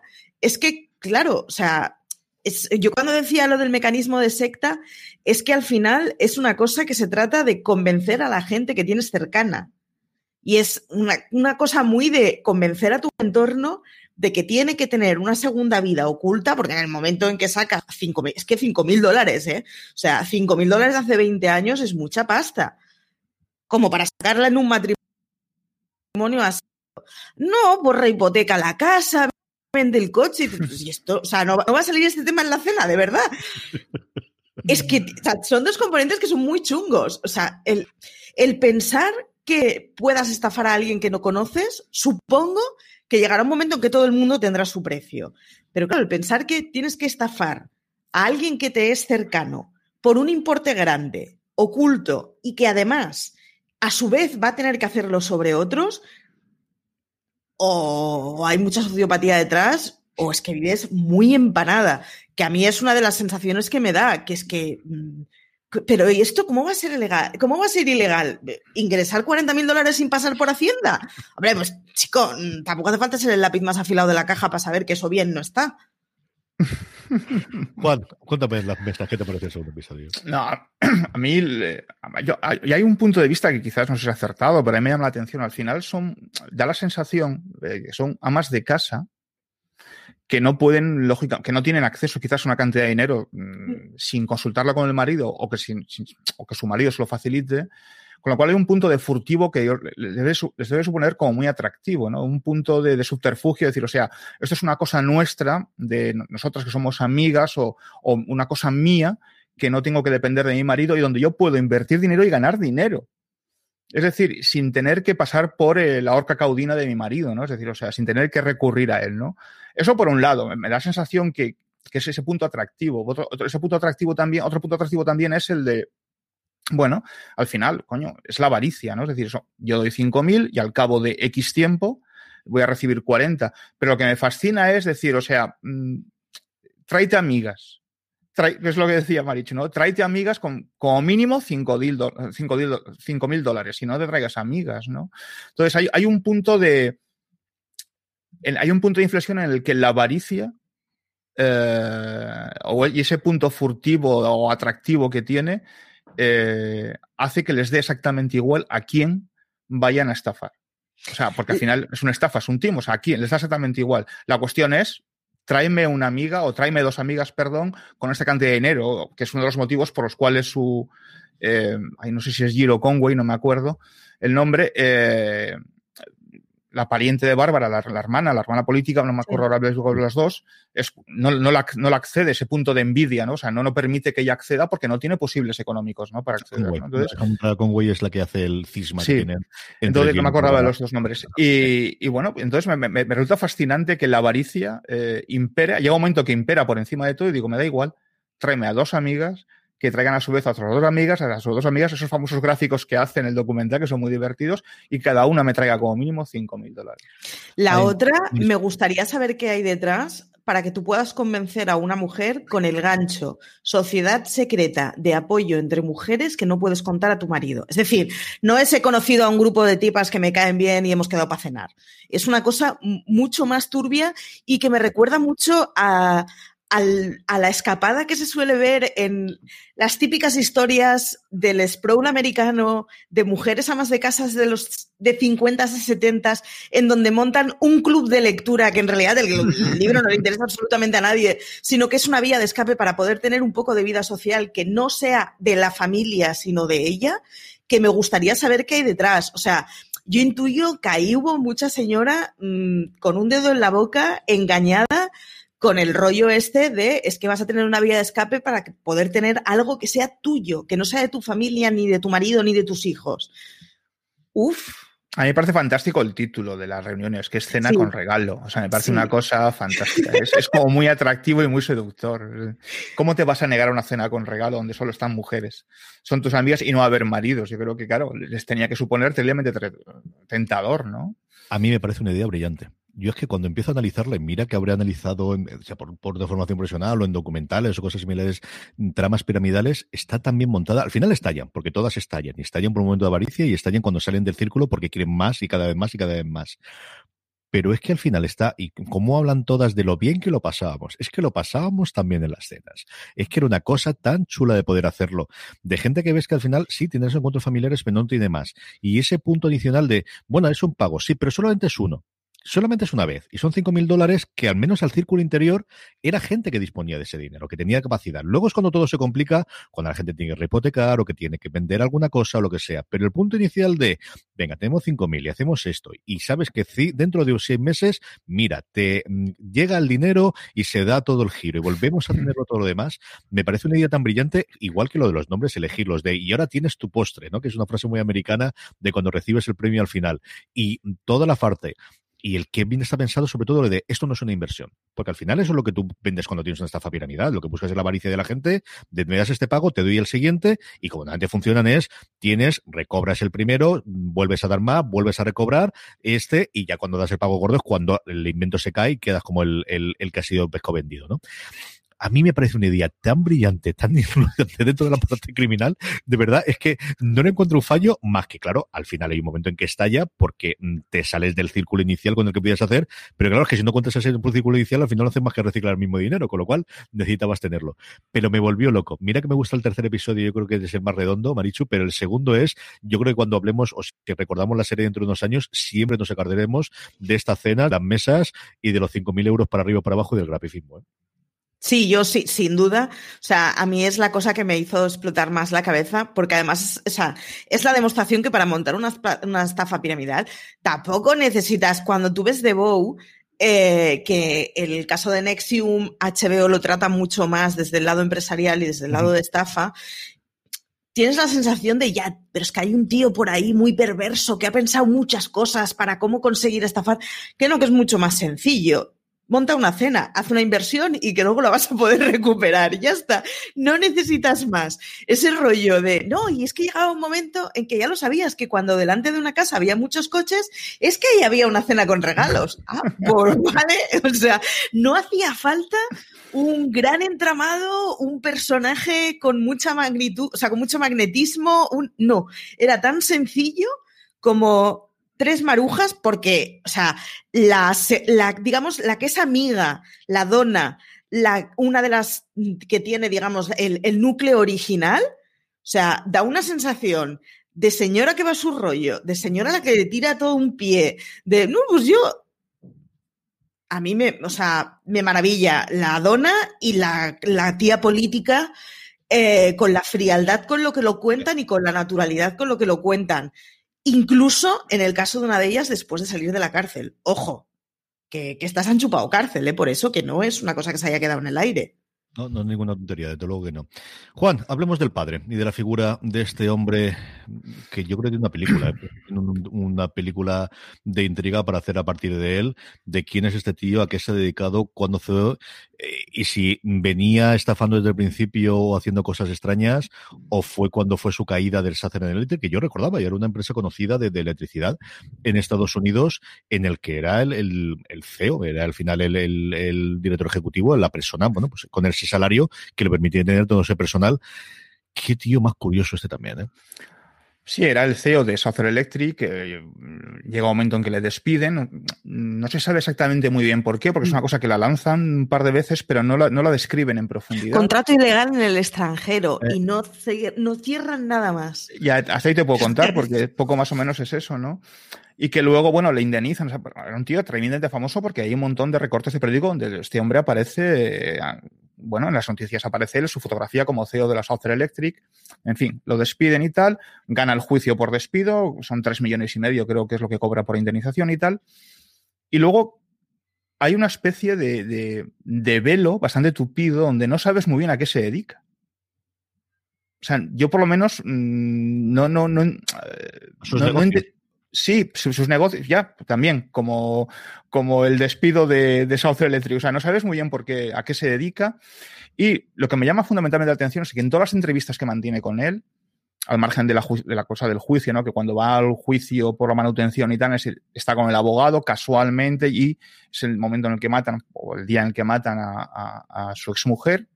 es que, claro, o sea, es, yo cuando decía lo del mecanismo de secta, es que al final es una cosa que se trata de convencer a la gente que tienes cercana. Y es una, cosa muy de convencer a tu entorno de que tiene que tener una segunda vida oculta, porque en el momento en que saca 5 es que 5 mil dólares, ¿eh? O sea, 5 mil dólares hace 20 años es mucha pasta. Como para sacarla en un matrimonio así. No, borra hipoteca la casa, vende el coche. Y esto, o sea, no, va a salir este tema en la cena, de verdad. Es que son dos componentes que son muy chungos. O sea, el, el pensar que puedas estafar a alguien que no conoces, supongo que llegará un momento en que todo el mundo tendrá su precio. Pero claro, el pensar que tienes que estafar a alguien que te es cercano por un importe grande, oculto, y que además, a su vez, va a tener que hacerlo sobre otros, o hay mucha sociopatía detrás, o es que vives muy empanada, que a mí es una de las sensaciones que me da, que es que mm, pero ¿y esto cómo va a ser ilegal? ¿Cómo va a ser ilegal? ¿Ingresar 40 mil dólares sin pasar por Hacienda? Hombre, pues chico, mm, tampoco hace falta ser el lápiz más afilado de la caja para saber que eso bien no está. <laughs> Juan, cuéntame las mesas, ¿qué te parece el segundo episodio? No, <clears throat> a mí yo, y hay un punto de vista que quizás no sea acertado, pero a mí me llama la atención. Al final son, da la sensación de que son amas de casa que no pueden, lógica, que no tienen acceso quizás a una cantidad de dinero mmm, sin consultarla con el marido o que, sin, sin, o que su marido se lo facilite. Con lo cual hay un punto de furtivo que les debe, les debe suponer como muy atractivo, ¿no? Un punto de, de, subterfugio, decir, o sea, esto es una cosa nuestra, de nosotras que somos amigas o, o una cosa mía que no tengo que depender de mi marido y donde yo puedo invertir dinero y ganar dinero. Es decir, sin tener que pasar por eh, la horca caudina de mi marido, ¿no? Es decir, o sea, sin tener que recurrir a él, ¿no? Eso por un lado, me da la sensación que, que es ese punto atractivo. Otro, otro, ese punto atractivo también, otro punto atractivo también es el de, bueno, al final, coño, es la avaricia, ¿no? Es decir, eso, yo doy 5.000 y al cabo de X tiempo voy a recibir 40. Pero lo que me fascina es decir, o sea, mmm, tráete amigas, trae, es lo que decía Marichu, ¿no? Tráete amigas con como mínimo 5 mil dólares, si no te traigas amigas, ¿no? Entonces hay, hay un punto de. hay un punto de inflexión en el que la avaricia eh, o, y ese punto furtivo o atractivo que tiene eh, hace que les dé exactamente igual a quién vayan a estafar. O sea, porque al final es una estafa, es un timo, o sea, a quién les da exactamente igual. La cuestión es tráeme una amiga o tráeme dos amigas, perdón, con esta cantidad de dinero, que es uno de los motivos por los cuales su, eh, ay, no sé si es Giro Conway, no me acuerdo el nombre, eh, la pariente de Bárbara, la, la, hermana, la hermana política, no me acuerdo ahora de las dos, es, no, no, la, no la accede ese punto de envidia, ¿no? O sea, no, no permite que ella acceda porque no tiene posibles económicos, ¿no? Para acceder. Conway, ¿no? Entonces, la Conway es la que hace el cisma sí, que tienen. Entonces, no me acordaba de los dos nombres. Y, y bueno, entonces me, me, me, resulta fascinante que la avaricia eh, impera, llega un momento que impera por encima de todo y digo, me da igual, tráeme a dos amigas que traigan a su vez a otras dos amigas, a sus dos amigas, esos famosos gráficos que hacen el documental, que son muy divertidos, y cada una me traiga como mínimo 5 mil dólares. La Ahí. otra, me gustaría saber qué hay detrás para que tú puedas convencer a una mujer con el gancho, sociedad secreta de apoyo entre mujeres que no puedes contar a tu marido. Es decir, no es he conocido a un grupo de tipas que me caen bien y hemos quedado para cenar. Es una cosa mucho más turbia y que me recuerda mucho a, a la escapada que se suele ver en las típicas historias del sprawl americano de mujeres amas de casas de los de 50 a 70 en donde montan un club de lectura que en realidad el, libro no le interesa absolutamente a nadie, sino que es una vía de escape para poder tener un poco de vida social que no sea de la familia, sino de ella, que me gustaría saber qué hay detrás. O sea, yo intuyo que ahí hubo mucha señora mmm, con un dedo en la boca, engañada, con el rollo este de es que vas a tener una vía de escape para poder tener algo que sea tuyo, que no sea de tu familia, ni de tu marido, ni de tus hijos. Uf. A mí me parece fantástico el título de las reuniones, que es cena sí. con regalo. O sea, me parece sí. una cosa fantástica. Es, es, como muy atractivo y muy seductor. ¿Cómo te vas a negar a una cena con regalo donde solo están mujeres? Son tus amigas y no va a haber maridos. Yo creo que, claro, les tenía que suponer terriblemente tentador, ¿no? A mí me parece una idea brillante yo es que cuando empiezo a analizarla, mira que habré analizado, o sea, por, por de formación profesional o en documentales o cosas similares, tramas piramidales, está también montada. Al final estallan, porque todas estallan. Y estallan por un momento de avaricia y estallan cuando salen del círculo porque quieren más y cada vez más y cada vez más. Pero es que al final está, y como hablan todas de lo bien que lo pasábamos, es que lo pasábamos también en las cenas. Es que era una cosa tan chula de poder hacerlo. De gente que ves que al final sí tienes encuentros familiares, pero no tiene más. Y ese punto adicional de, bueno, es un pago, sí, pero solamente es uno solamente es una vez y son cinco mil dólares que al menos al círculo interior era gente que disponía de ese dinero, que tenía capacidad. Luego es cuando todo se complica, cuando la gente tiene que rehipotecar o que tiene que vender alguna cosa o lo que sea. Pero el punto inicial de, venga, tenemos cinco mil y hacemos esto y sabes que dentro de seis meses, mira, te mm, llega el dinero y se da todo el giro y volvemos a tenerlo todo lo demás, me parece una idea tan brillante, igual que lo de los nombres, elegirlos de, y ahora tienes tu postre, ¿no? Que es una frase muy americana de cuando recibes el premio al final. Y toda la parte y el que bien está pensado sobre todo lo de esto no es una inversión, porque al final eso es lo que tú vendes cuando tienes una estafa piramidal, lo que buscas es la avaricia de la gente, de me das este pago, te doy el siguiente y como normalmente funcionan es, tienes, recobras el primero, vuelves a dar más, vuelves a recobrar este y ya cuando das el pago gordo es cuando el invento se cae y quedas como el, el, el que ha sido pesco vendido, ¿no? A mí me parece una idea tan brillante, tan <laughs> influyente dentro de la parte criminal, de verdad, es que no le encuentro un fallo, más que claro, al final hay un momento en que estalla porque mm, te sales del círculo inicial con el que podías hacer, pero claro, es que si no cuentas ese círculo inicial, al final no haces más que reciclar el mismo dinero, con lo cual necesitabas tenerlo. Pero me volvió loco. Mira que me gusta el tercer episodio, yo creo que es el más redondo, Marichu, pero el segundo es, yo creo que cuando hablemos, o si recordamos la serie dentro de unos años, siempre nos acordaremos de esta cena, las mesas y de los 5.000 euros para arriba o para abajo y del grapifismo. ¿eh? Sí, yo sí, sin duda. O sea, a mí es la cosa que me hizo explotar más la cabeza, porque además o sea, es la demostración que para montar una, una estafa piramidal tampoco necesitas, cuando tú ves The Bow, eh, que el caso de Nexium, HBO lo trata mucho más desde el lado empresarial y desde el lado de estafa, tienes la sensación de ya, pero es que hay un tío por ahí muy perverso que ha pensado muchas cosas para cómo conseguir estafar, que no, que es mucho más sencillo monta una cena, haz una inversión y que luego la vas a poder <laughs> recuperar. Ya está. No necesitas más. Ese rollo de, no, y es que llegaba un momento en que ya lo sabías, que cuando delante de una casa había muchos coches, es que ahí había una cena con regalos. <laughs> Ah, pues vale. O sea, no hacía falta un gran entramado, un personaje con mucha magnitud, o sea, con mucho magnetismo. Un, no, era tan sencillo como tres marujas porque, o sea, la, la, digamos, la que es amiga, la dona, la, una de las que tiene, digamos, el, el núcleo original, o sea, da una sensación de señora que va a su rollo, de señora la que le tira todo un pie, de, no, pues yo, a mí me, o sea, me maravilla la dona y la, la tía política eh, con la frialdad con lo que lo cuentan y con la naturalidad con lo que lo cuentan incluso en el caso de una de ellas después de salir de la cárcel. Ojo, que, que estas han chupado cárcel, ¿eh? por eso que no es una cosa que se haya quedado en el aire. No, no es ninguna tontería, desde luego que no. Juan, hablemos del padre y de la figura de este hombre que yo creo que tiene una película, ¿eh? <clears throat> una película de intriga para hacer a partir de él, de quién es este tío, a qué se ha dedicado, cuándo fue, eh, y si venía estafando desde el principio o haciendo cosas extrañas, o fue cuando fue su caída del Sacer Electric, que yo recordaba, y era una empresa conocida de, electricidad en Estados Unidos, en el que era el, el, el CEO, era al final el, el, director ejecutivo, la persona, bueno, pues con ese salario que le permitía tener todo ese personal. Qué tío más curioso este también, ¿eh? Sí, era el CEO de Southern Electric. llega un momento en que le despiden. No se sabe exactamente muy bien por qué, porque es una mm. cosa que la lanzan un par de veces, pero no la, no la describen en profundidad. Contrato ilegal en el extranjero eh. y no, no cierran nada más. <laughs> Ya, hasta ahí te puedo contar, porque poco más o menos es eso, ¿no? y que luego, bueno, le indemnizan. era un tío tremendamente famoso porque hay un montón de recortes de periódico donde este hombre aparece, eh, bueno, en las noticias aparece él, su fotografía como CEO de la Southern Electric. En fin, lo despiden y tal, gana el juicio por despido, son tres millones y medio creo que es lo que cobra por indemnización y tal. Y luego hay una especie de, de, velo bastante tupido donde no sabes muy bien a qué se dedica. O sea, yo por lo menos mm, no, no, no, eh, no, Sí, sus, negocios, ya, también, como, como el despido de, de South Electric. O sea, no sabes muy bien por qué, a qué se dedica. Y lo que me llama fundamentalmente la atención es que en todas las entrevistas que mantiene con él, al margen de la, de la cosa del juicio, ¿no? Que cuando va al juicio por la manutención y tal, está con el abogado casualmente y es el momento en el que matan, o el día en el que matan a, a, a su exmujer.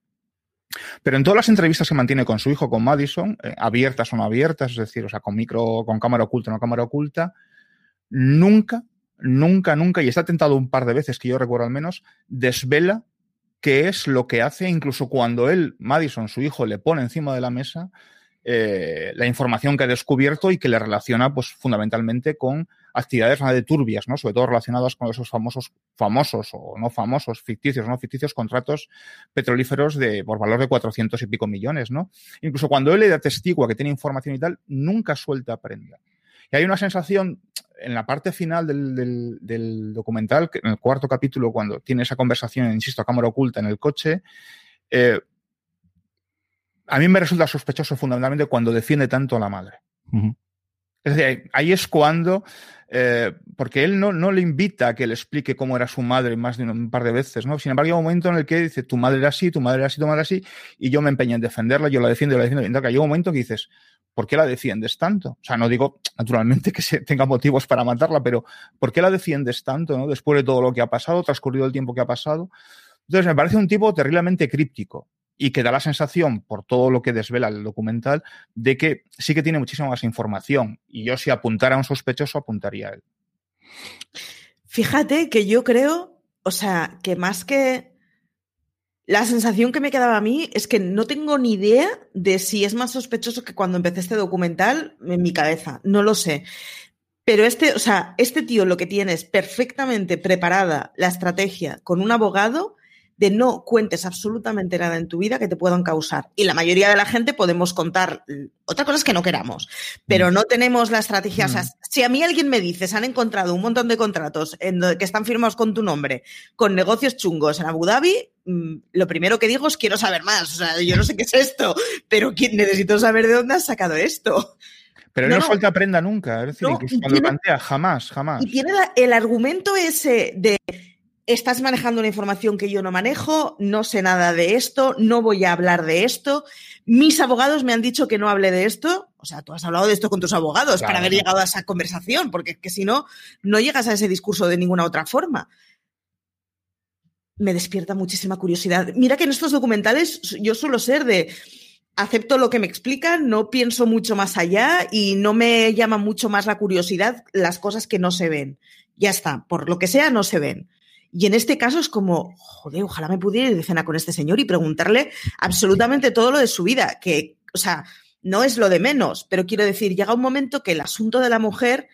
Pero en todas las entrevistas que mantiene con su hijo, con Madison, eh, abiertas o no abiertas, es decir, o sea, con micro, con cámara oculta o no cámara oculta, nunca, nunca, nunca, y está tentado un par de veces, que yo recuerdo al menos, desvela qué es lo que hace, incluso cuando él, Madison, su hijo, le pone encima de la mesa eh, la información que ha descubierto y que le relaciona, pues, fundamentalmente con actividades de turbias, ¿no? Sobre todo relacionadas con esos famosos, famosos o no famosos, ficticios, no ficticios contratos petrolíferos de, por valor de 400 y pico millones, ¿no? Incluso cuando él le da testigo a que tiene información y tal, nunca suelta prenda. Y hay una sensación en la parte final del, del, documental, en el cuarto capítulo, cuando tiene esa conversación, insisto, a cámara oculta en el coche, eh, a mí me resulta sospechoso fundamentalmente cuando defiende tanto a la madre. Es decir, ahí es cuando, eh, porque él no, no le invita a que le explique cómo era su madre más de un, par de veces, ¿no? Sin embargo, hay un momento en el que dice, tu madre era así, tu madre era así, tu madre era así, y yo me empeño en defenderla, yo la defiendo, yo la defiendo. Y hay un momento que dices, ¿por qué la defiendes tanto? O sea, no digo, naturalmente, que se tenga motivos para matarla, pero ¿por qué la defiendes tanto, ¿no? Después de todo lo que ha pasado, transcurrido el tiempo que ha pasado. Entonces, me parece un tipo terriblemente críptico y que da la sensación, por todo lo que desvela el documental, de que sí que tiene muchísima más información. Y yo si apuntara a un sospechoso, apuntaría a él. Fíjate que yo creo, o sea, que más que la sensación que me quedaba a mí es que no tengo ni idea de si es más sospechoso que cuando empecé este documental en mi cabeza. No lo sé. Pero este, o sea, este tío lo que tiene es perfectamente preparada la estrategia con un abogado de no cuentes absolutamente nada en tu vida que te puedan causar. Y la mayoría de la gente podemos contar, otra cosa es que no queramos, pero mm. no tenemos la estrategia. O sea, mm. si a mí alguien me dice, se han encontrado un montón de contratos en que están firmados con tu nombre, con negocios chungos en Abu Dhabi, mm, lo primero que digo es quiero saber más. O sea, yo no sé qué es esto, pero necesito saber de dónde has sacado esto. Pero no, falta aprenda nunca, es decir, cuando plantea, jamás, jamás. Y tiene el argumento ese de estás manejando una información que yo no manejo, no sé nada de esto, no voy a hablar de esto. Mis abogados me han dicho que no hable de esto. O sea, tú has hablado de esto con tus abogados para haber llegado a esa conversación, porque es que si no, no llegas a ese discurso de ninguna otra forma. Me despierta muchísima curiosidad. Mira que en estos documentales yo suelo ser de acepto lo que me explican, no pienso mucho más allá y no me llama mucho más la curiosidad las cosas que no se ven. Ya está, por lo que sea, no se ven. Y en este caso es como, joder, ojalá me pudiera ir de cena con este señor y preguntarle absolutamente todo lo de su vida, que, o sea, no es lo de menos, pero quiero decir, llega un momento que el asunto de la mujer,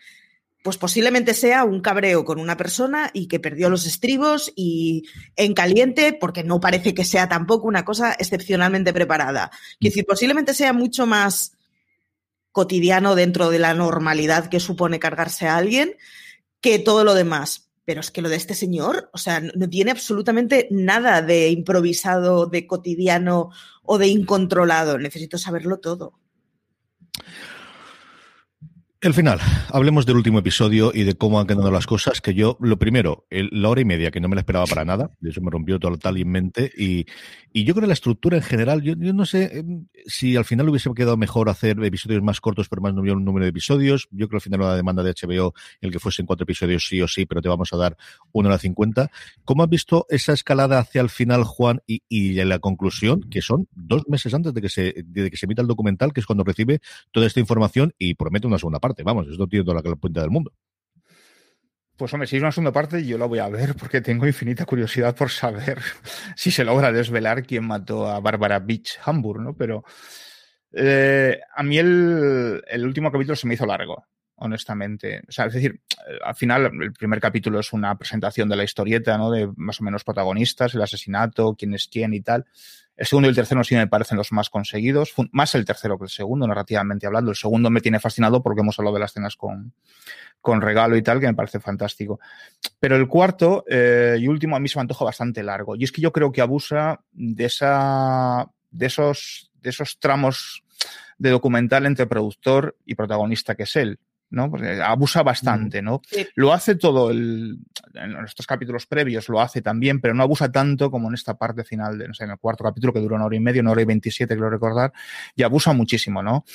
pues posiblemente sea un cabreo con una persona y que perdió los estribos y en caliente, porque no parece que sea tampoco una cosa excepcionalmente preparada. Quiero decir, posiblemente sea mucho más cotidiano dentro de la normalidad que supone cargarse a alguien que todo lo demás pero es que lo de este señor, o sea, no tiene absolutamente nada de improvisado, de cotidiano o de incontrolado. Necesito saberlo todo. El final. Hablemos del último episodio y de cómo han quedado las cosas. Que yo, lo primero, la hora y media, que no me la esperaba para nada. Eso me rompió totalmente. Y, y yo creo que la estructura en general, yo, no sé em, si al final hubiese quedado mejor hacer episodios más cortos, pero más no un número de episodios. Yo creo que al final la demanda de HBO, el que fuesen cuatro episodios sí o sí, pero te vamos a dar una hora cincuenta. ¿Cómo has visto esa escalada hacia el final, Juan, y, y la conclusión, que son dos meses antes de que se, de que se emita el documental, que es cuando recibe toda esta información y promete una segunda parte? Vamos, esto tiene toda la cuenta del mundo. Pues hombre, si es una segunda parte, yo la voy a ver porque tengo infinita curiosidad por saber <laughs> si se logra desvelar quién mató a Barbara Beach Hamburg, ¿no? Pero eh, a mí el, último capítulo se me hizo largo, honestamente. O sea, es decir, al final el primer capítulo es una presentación de la historieta, ¿no? De más o menos protagonistas, el asesinato, quién es quién y tal. El segundo y el tercero sí me parecen los más conseguidos, más el tercero que el segundo, narrativamente hablando. El segundo me tiene fascinado porque hemos hablado de las escenas con, con regalo y tal, que me parece fantástico. Pero el cuarto eh, y último a mí se me antoja bastante largo. Y es que yo creo que abusa de, esa, de, esos, de esos tramos de documental entre productor y protagonista que es él. ¿No? Porque abusa bastante, ¿no? Lo hace todo el, en estos capítulos previos lo hace también, pero no abusa tanto como en esta parte final, de, no sé, en el cuarto capítulo que dura una hora y media, una hora y veintisiete, quiero recordar, y abusa muchísimo, ¿no?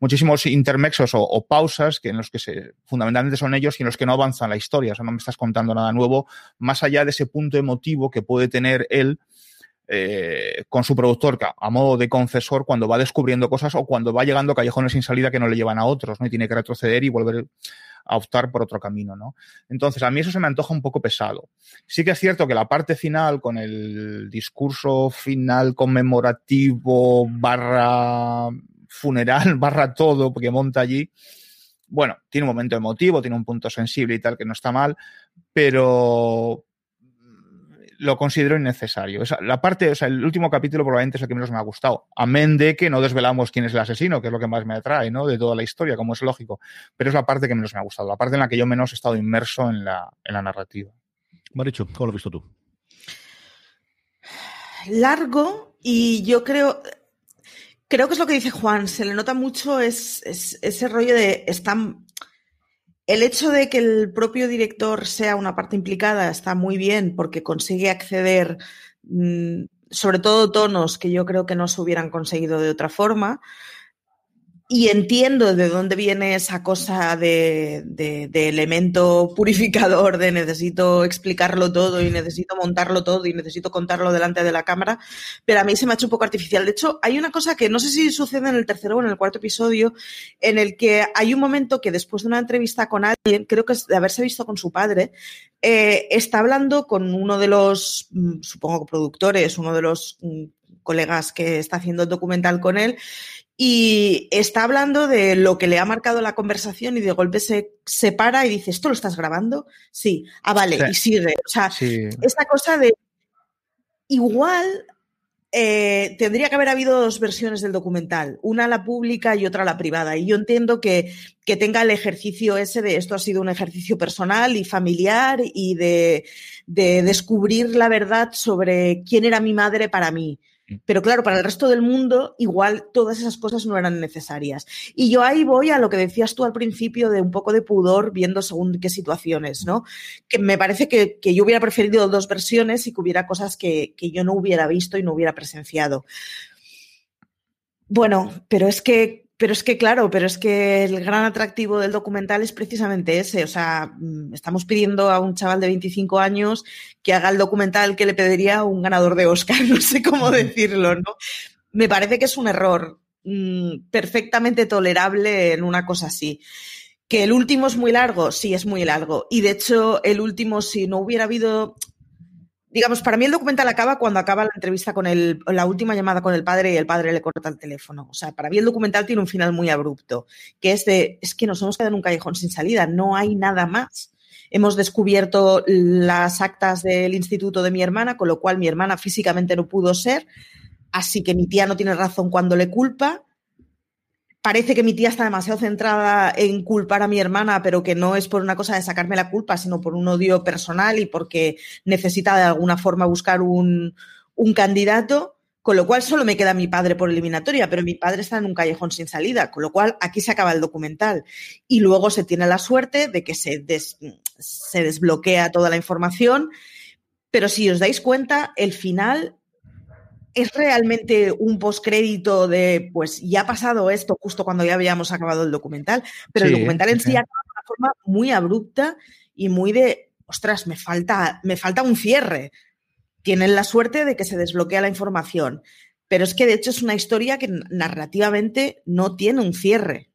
Muchísimos intermexos o, pausas que en los que se, fundamentalmente son ellos y en los que no avanzan la historia, o sea, no me estás contando nada nuevo, más allá de ese punto emotivo que puede tener él eh, con su productor a modo de confesor cuando va descubriendo cosas o cuando va llegando callejones sin salida que no le llevan a otros, ¿no? Y tiene que retroceder y volver a optar por otro camino, ¿no? Entonces, a mí eso se me antoja un poco pesado. Sí que es cierto que la parte final, con el discurso final conmemorativo, barra funeral, <laughs> barra todo, que monta allí, bueno, tiene un momento emotivo, tiene un punto sensible y tal, que no está mal, pero, lo considero innecesario. la parte, o sea, el último capítulo probablemente es el que menos me ha gustado. Amén de que no desvelamos quién es el asesino, que es lo que más me atrae, ¿no? De toda la historia, como es lógico. Pero es la parte que menos me ha gustado, la parte en la que yo menos he estado inmerso en la, en la narrativa. Marichu, ¿cómo lo has visto tú? Largo y yo creo, creo que es lo que dice Juan, se le nota mucho es, ese rollo de están el hecho de que el propio director sea una parte implicada está muy bien porque consigue acceder, mm, sobre todo tonos que yo creo que no se hubieran conseguido de otra forma. Y entiendo de dónde viene esa cosa de, elemento purificador, de necesito explicarlo todo y necesito montarlo todo y necesito contarlo delante de la cámara, pero a mí se me ha hecho un poco artificial. De hecho, hay una cosa que no sé si sucede en el tercero o en el cuarto episodio, en el que hay un momento que después de una entrevista con alguien, creo que es de haberse visto con su padre, eh, está hablando con uno de los, mm, supongo productores, uno de los mm, colegas que está haciendo el documental con él, y está hablando de lo que le ha marcado la conversación y de golpe se separa y dice, ¿esto lo estás grabando? Sí, ah, vale, y sigue. O sea, esta cosa de igual eh, tendría que haber habido dos versiones del documental, una la pública y otra la privada. Y yo entiendo que, que, tenga el ejercicio ese de esto ha sido un ejercicio personal y familiar y de, de descubrir la verdad sobre quién era mi madre para mí. Pero claro, para el resto del mundo igual todas esas cosas no eran necesarias. Y yo ahí voy a lo que decías tú al principio de un poco de pudor viendo según qué situaciones, ¿no? Que me parece que, yo hubiera preferido dos versiones y que hubiera cosas que, que yo no hubiera visto y no hubiera presenciado. Bueno, pero es que pero es que, claro, pero es que el gran atractivo del documental es precisamente ese. O sea, mm, estamos pidiendo a un chaval de 25 años que haga el documental que le pediría un ganador de Oscar, <laughs> no sé cómo decirlo, ¿no? Me parece que es un error mm, perfectamente tolerable en una cosa así. Que el último es muy largo, sí, es muy largo. Y de hecho, el último, si no hubiera habido digamos, para mí el documental acaba cuando acaba la entrevista con el, la última llamada con el padre y el padre le corta el teléfono. O sea, para mí el documental tiene un final muy abrupto, que es de, es que nos hemos quedado en un callejón sin salida, no hay nada más. Hemos descubierto las actas del instituto de mi hermana, con lo cual mi hermana físicamente no pudo ser, así que mi tía no tiene razón cuando le culpa parece que mi tía está demasiado centrada en culpar a mi hermana, pero que no es por una cosa de sacarme la culpa, sino por un odio personal y porque necesita de alguna forma buscar un, candidato. Con lo cual solo me queda mi padre por eliminatoria, pero mi padre está en un callejón sin salida, con lo cual aquí se acaba el documental. Y luego se tiene la suerte de que se, se desbloquea toda la información, pero si os dais cuenta, el final es realmente un postcrédito de, pues ya ha pasado esto justo cuando ya habíamos acabado el documental, pero el documental en sí, acaba de una forma muy abrupta y muy de, ostras, me falta, me falta un cierre tienen la suerte de que se desbloquea la información. Pero es que de hecho es una historia que narrativamente no tiene un cierre.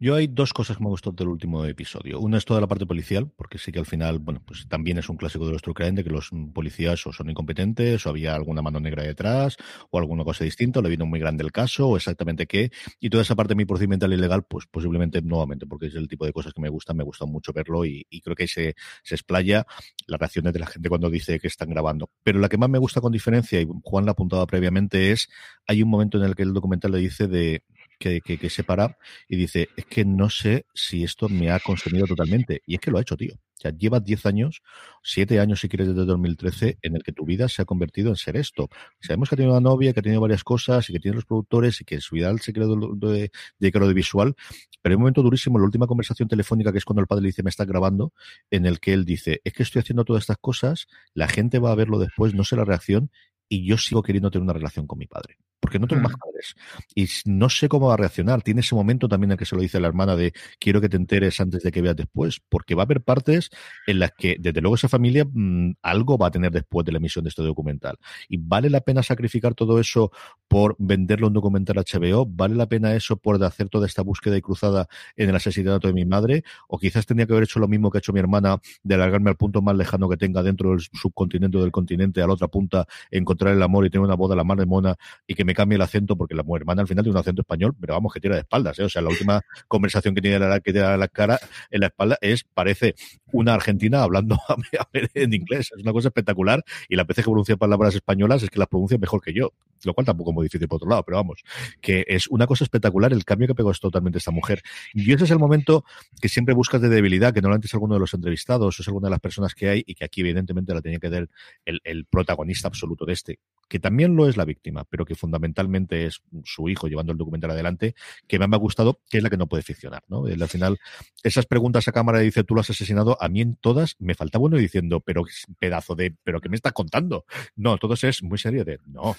Yo hay dos cosas que me gustado del último episodio. Una es toda la parte policial, porque sí que al final, bueno, pues también es un clásico de los True de que los policías o son incompetentes, o había alguna mano negra detrás, o alguna cosa distinta, o le vino muy grande el caso, o exactamente qué. Y toda esa parte mi procedimental y legal, pues posiblemente nuevamente, porque es el tipo de cosas que me gustan, me gusta mucho verlo y, creo que se, se explaya las reacciones de la gente cuando dice que están grabando. Pero la que más me gusta con diferencia, y Juan la apuntaba previamente, es hay un momento en el que el documental le dice de que, que, se para y dice, es que no sé si esto me ha consumido totalmente. Y es que lo ha hecho, tío. O sea, llevas 10 años, 7 años si quieres desde 2013, en el que tu vida se ha convertido en ser esto. Sabemos que ha tenido una novia, que ha tenido varias cosas y que tiene los productores y que su vida se creó de, de, de visual. Pero hay un momento durísimo, la última conversación telefónica, que es cuando el padre le dice, me está grabando, en el que él dice, es que estoy haciendo todas estas cosas, la gente va a verlo después, no sé la reacción, y yo sigo queriendo tener una relación con mi padre porque no tengo más mm. padres. Y no sé cómo va a reaccionar. Tiene ese momento también en el que se lo dice la hermana de quiero que te enteres antes de que veas después, porque va a haber partes en las que, desde luego, esa familia mm, algo va a tener después de la emisión de este documental. Y vale la pena sacrificar todo eso por venderlo un documental HBO, vale la pena eso por hacer toda esta búsqueda y cruzada en el asesinato de mi madre, o quizás tenía que haber hecho lo mismo que ha hecho mi hermana, de alargarme al punto más lejano que tenga dentro del subcontinente o del continente, a la otra punta, encontrar el amor y tener una boda a la mar de mona y que me cambie el acento, porque la hermana al final tiene un acento español, pero vamos, que tira de espaldas, ¿eh? O sea, la última <laughs> conversación que tiene la, que tiene la cara en la espalda es, parece una argentina hablando <laughs> en inglés. Es una cosa espectacular. Y la veces que pronuncia palabras españolas es que las pronuncia mejor que yo, lo cual tampoco es muy difícil por otro lado, pero vamos, que es una cosa espectacular el cambio que pegó totalmente esta mujer. Y ese es el momento que siempre buscas de debilidad, que normalmente es alguno de los entrevistados o es alguna de las personas que hay y que aquí evidentemente la tenía que dar el, el protagonista absoluto de este, que también lo es la víctima, pero que fundamentalmente es su hijo llevando el documental adelante, que me ha gustado, que es la que no puede ficcionar, ¿no? al final, esas preguntas a cámara dice, tú lo has asesinado, a mí en todas me faltaba uno diciendo, pero pedazo de, pero ¿qué me estás contando? No, todos es muy serio de, no,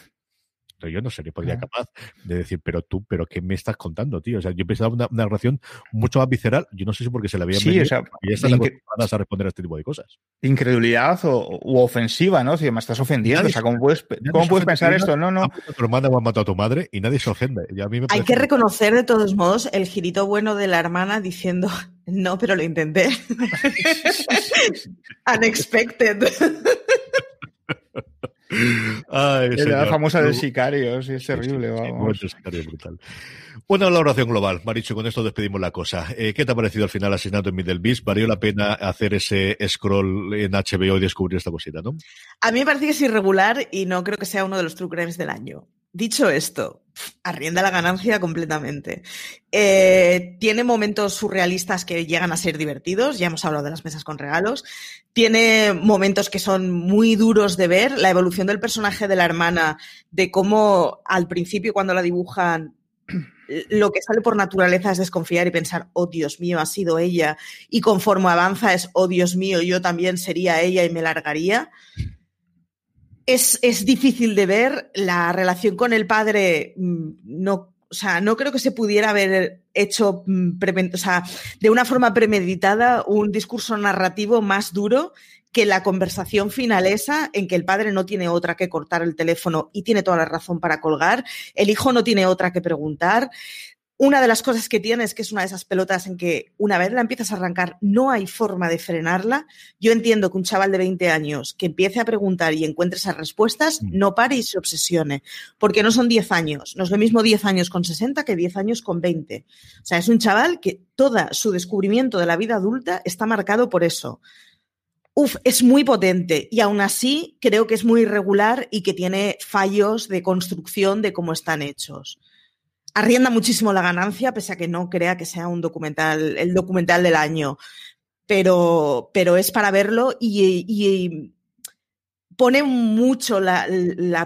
yo no sería podría capaz de decir, pero tú, pero ¿qué me estás contando, tío? O sea, yo pensaba una, una relación mucho más visceral. Yo no sé si porque se le había sí, o sea, y a responder a este tipo de cosas. Incredulidad o, u ofensiva, ¿no? Si me estás ofendiendo. o sea, ¿cómo puedes, ¿cómo puedes pensar esto? No, no. Tu hermana ha matado a tu madre y nadie se ofende. a mí me Hay que reconocer, de todos modos, el girito bueno de la hermana diciendo, no, pero lo intenté. <laughs> <laughs> Unexpected. <laughs> Ay, la famosa de sicarios, es terrible, vamos. Una valoración global, Maricho, con esto despedimos la cosa. Eh, ¿Qué te ha parecido al final Asesinato en Middle Beast? ¿Valió la pena hacer ese scroll en HBO y descubrir esta cosita, no? A mí me parece que es irregular y no creo que sea uno de los true crimes del año. Dicho esto, arrienda la ganancia completamente. Eh, tiene momentos surrealistas que llegan a ser divertidos, ya hemos hablado de las mesas con regalos. Tiene momentos que son muy duros de ver, la evolución del personaje de la hermana, de cómo al principio cuando la dibujan <clears throat> lo que sale por naturaleza es desconfiar y pensar, oh Dios mío, ha sido ella, y conforme avanza es, oh Dios mío, yo también sería ella y me largaría es, es difícil de ver. La relación con el padre mm, no o sea, no creo que se pudiera haber hecho mm, de una forma premeditada un discurso narrativo más duro que la conversación finalesa en que el padre no tiene otra que cortar el teléfono y tiene toda la razón para colgar, el hijo no tiene otra que preguntar. Una de las cosas que tiene es que es una de esas pelotas en que una vez la empiezas a arrancar no hay forma de frenarla. Yo entiendo que un chaval de 20 años que empiece a preguntar y encuentre esas respuestas mm. no pare y se obsesione, porque no son 10 años. No es lo mismo 10 años con 60 que 10 años con 20. O sea, es un chaval que todo su descubrimiento de la vida adulta está marcado por eso. Uf, es muy potente y aún así creo que es muy irregular y que tiene fallos de construcción de cómo están hechos arrienda muchísimo la ganancia, pese a que no crea que sea un documental, el documental del año. Pero, pero es para verlo y, pone mucho la,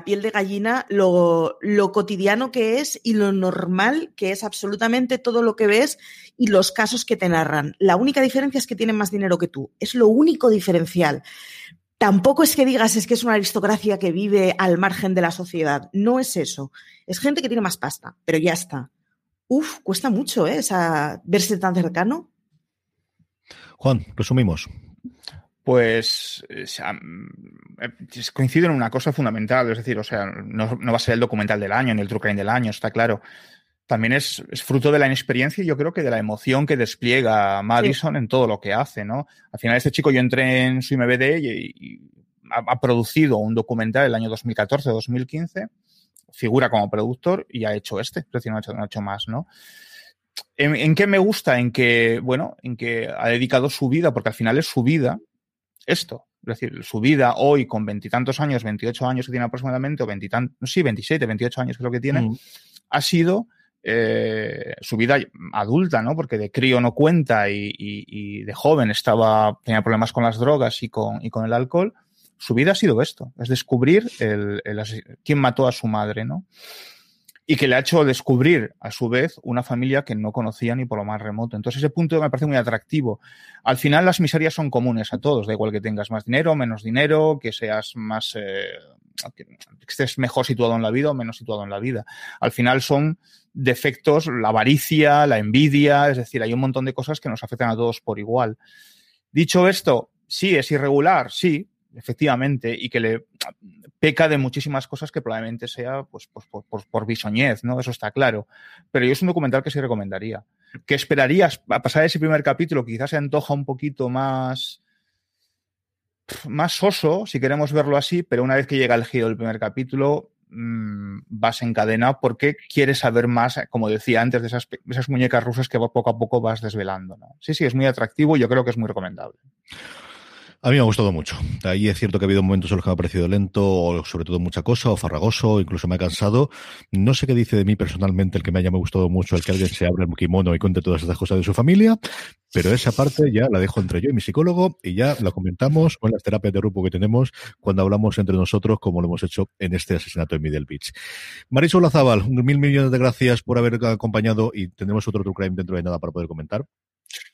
piel de gallina lo, lo, cotidiano que es y lo normal que es absolutamente todo lo que ves y los casos que te narran. La única diferencia es que tienen más dinero que tú. Es lo único diferencial. Tampoco es que digas es que es una aristocracia que vive al margen de la sociedad. No es eso. Es gente que tiene más pasta, pero ya está. Uf, cuesta mucho ¿eh? Esa, verse tan cercano. Juan, resumimos pues eh, eh, coincido en una cosa fundamental, es decir, o sea, no, va a ser el documental del año ni el True Crime del año, está claro. También es, fruto de la inexperiencia y yo creo que de la emoción que despliega Madison en todo lo que hace, ¿no? Al final, este chico, yo entré en su IMBD y, ha, producido un documental el año 2014-2015, figura como productor y ha hecho este, es decir, no ha hecho, no ha hecho más, ¿no? ¿En, ¿En, qué me gusta? En que, bueno, en que ha dedicado su vida, porque al final es su vida, esto. Es decir, su vida hoy con veintitantos años, 28 años que tiene aproximadamente, o veintitantos, sí, 27, 28 años creo que tiene, mm. ha sido eh, su vida adulta, ¿no? Porque de crío no cuenta y, de joven estaba, tenía problemas con las drogas y con, y con el alcohol. Su vida ha sido esto, es descubrir el, quién mató a su madre, ¿no? Y que le ha hecho descubrir, a su vez, una familia que no conocía ni por lo más remoto. Entonces, ese punto me parece muy atractivo. Al final, las miserias son comunes a todos, da igual que tengas más dinero, menos dinero, que seas más, eh, que estés mejor situado en la vida o menos situado en la vida. Al final son defectos, la avaricia, la envidia, es decir, hay un montón de cosas que nos afectan a todos por igual. Dicho esto, sí, es irregular, sí, efectivamente, y que le peca de muchísimas cosas que probablemente sea pues, pues por, por, bisoñez, ¿no? Eso está claro. Pero yo es un documental que sí recomendaría. ¿Qué esperarías a pasar ese primer capítulo? Quizás se antoja un poquito más más soso, si queremos verlo así, pero una vez que llega el giro del primer capítulo, mmm, vas encadenado porque quieres saber más, como decía antes, de esas, esas muñecas rusas que poco a poco vas desvelando. ¿no? Sí, sí, es muy atractivo y yo creo que es muy recomendable. A mí me ha gustado mucho. Ahí es cierto que ha habido momentos en los que me ha parecido lento, o sobre todo mucha cosa, o farragoso, incluso me ha cansado. No sé qué dice de mí personalmente el que me haya gustado mucho el que alguien se abra el kimono y cuente todas estas cosas de su familia, pero esa parte ya la dejo entre yo y mi psicólogo y ya la comentamos con las terapias de grupo que tenemos cuando hablamos entre nosotros, como lo hemos hecho en este asesinato en Middle Beach. Marisol Lazábal, mil millones de gracias por haber acompañado y tendremos otro True Crime dentro de nada para poder comentar.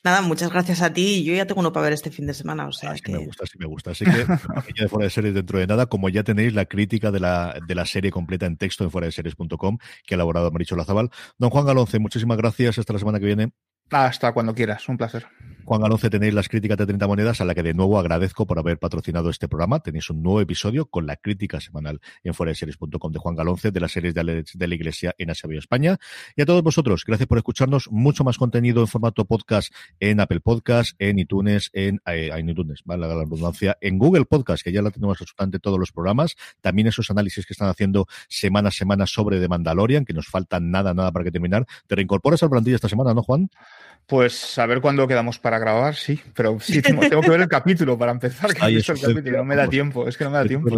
Nada, muchas gracias a ti. Yo ya tengo uno para ver este fin de semana. O sea, que... me gusta, sí me gusta. Así que ya de fuera de series dentro de nada, como ya tenéis la crítica de la, de la serie completa en texto en fuera de series.com que ha elaborado Maricho Lazabal. Don Juan Galonce, muchísimas gracias. Hasta la semana que viene. Hasta cuando quieras, un placer. Juan Galonce, tenéis las críticas de 30 monedas, a la que de nuevo agradezco por haber patrocinado este programa. Tenéis un nuevo episodio con la crítica semanal en foreseries.com de Juan Galonce de las series de la, Iglesia en HBO España. Y a todos vosotros, gracias por escucharnos. Mucho más contenido en formato podcast en Apple Podcast, en iTunes, en, eh, iTunes, la redundancia, en Google Podcast, que ya la tenemos absolutamente todos los programas. También esos análisis que están haciendo semana a semana sobre The Mandalorian, que nos falta nada, nada para que terminar. ¿Te reincorporas al plantilla esta semana, no, Juan? Pues a ver cuándo quedamos para grabar, sí, pero sí tengo, que ver el capítulo para empezar, que el capítulo, no me da tiempo, es que no me da tiempo.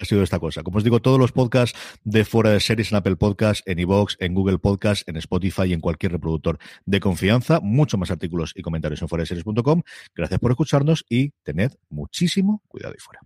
Ha sido esta cosa. Como os digo, todos los podcasts de fuera de series en Apple Podcast, en iVoox, en Google Podcast, en Spotify y en cualquier reproductor de confianza. Mucho más artículos y comentarios en fuera de series.com. Gracias por escucharnos y tened muchísimo cuidado ahí fuera.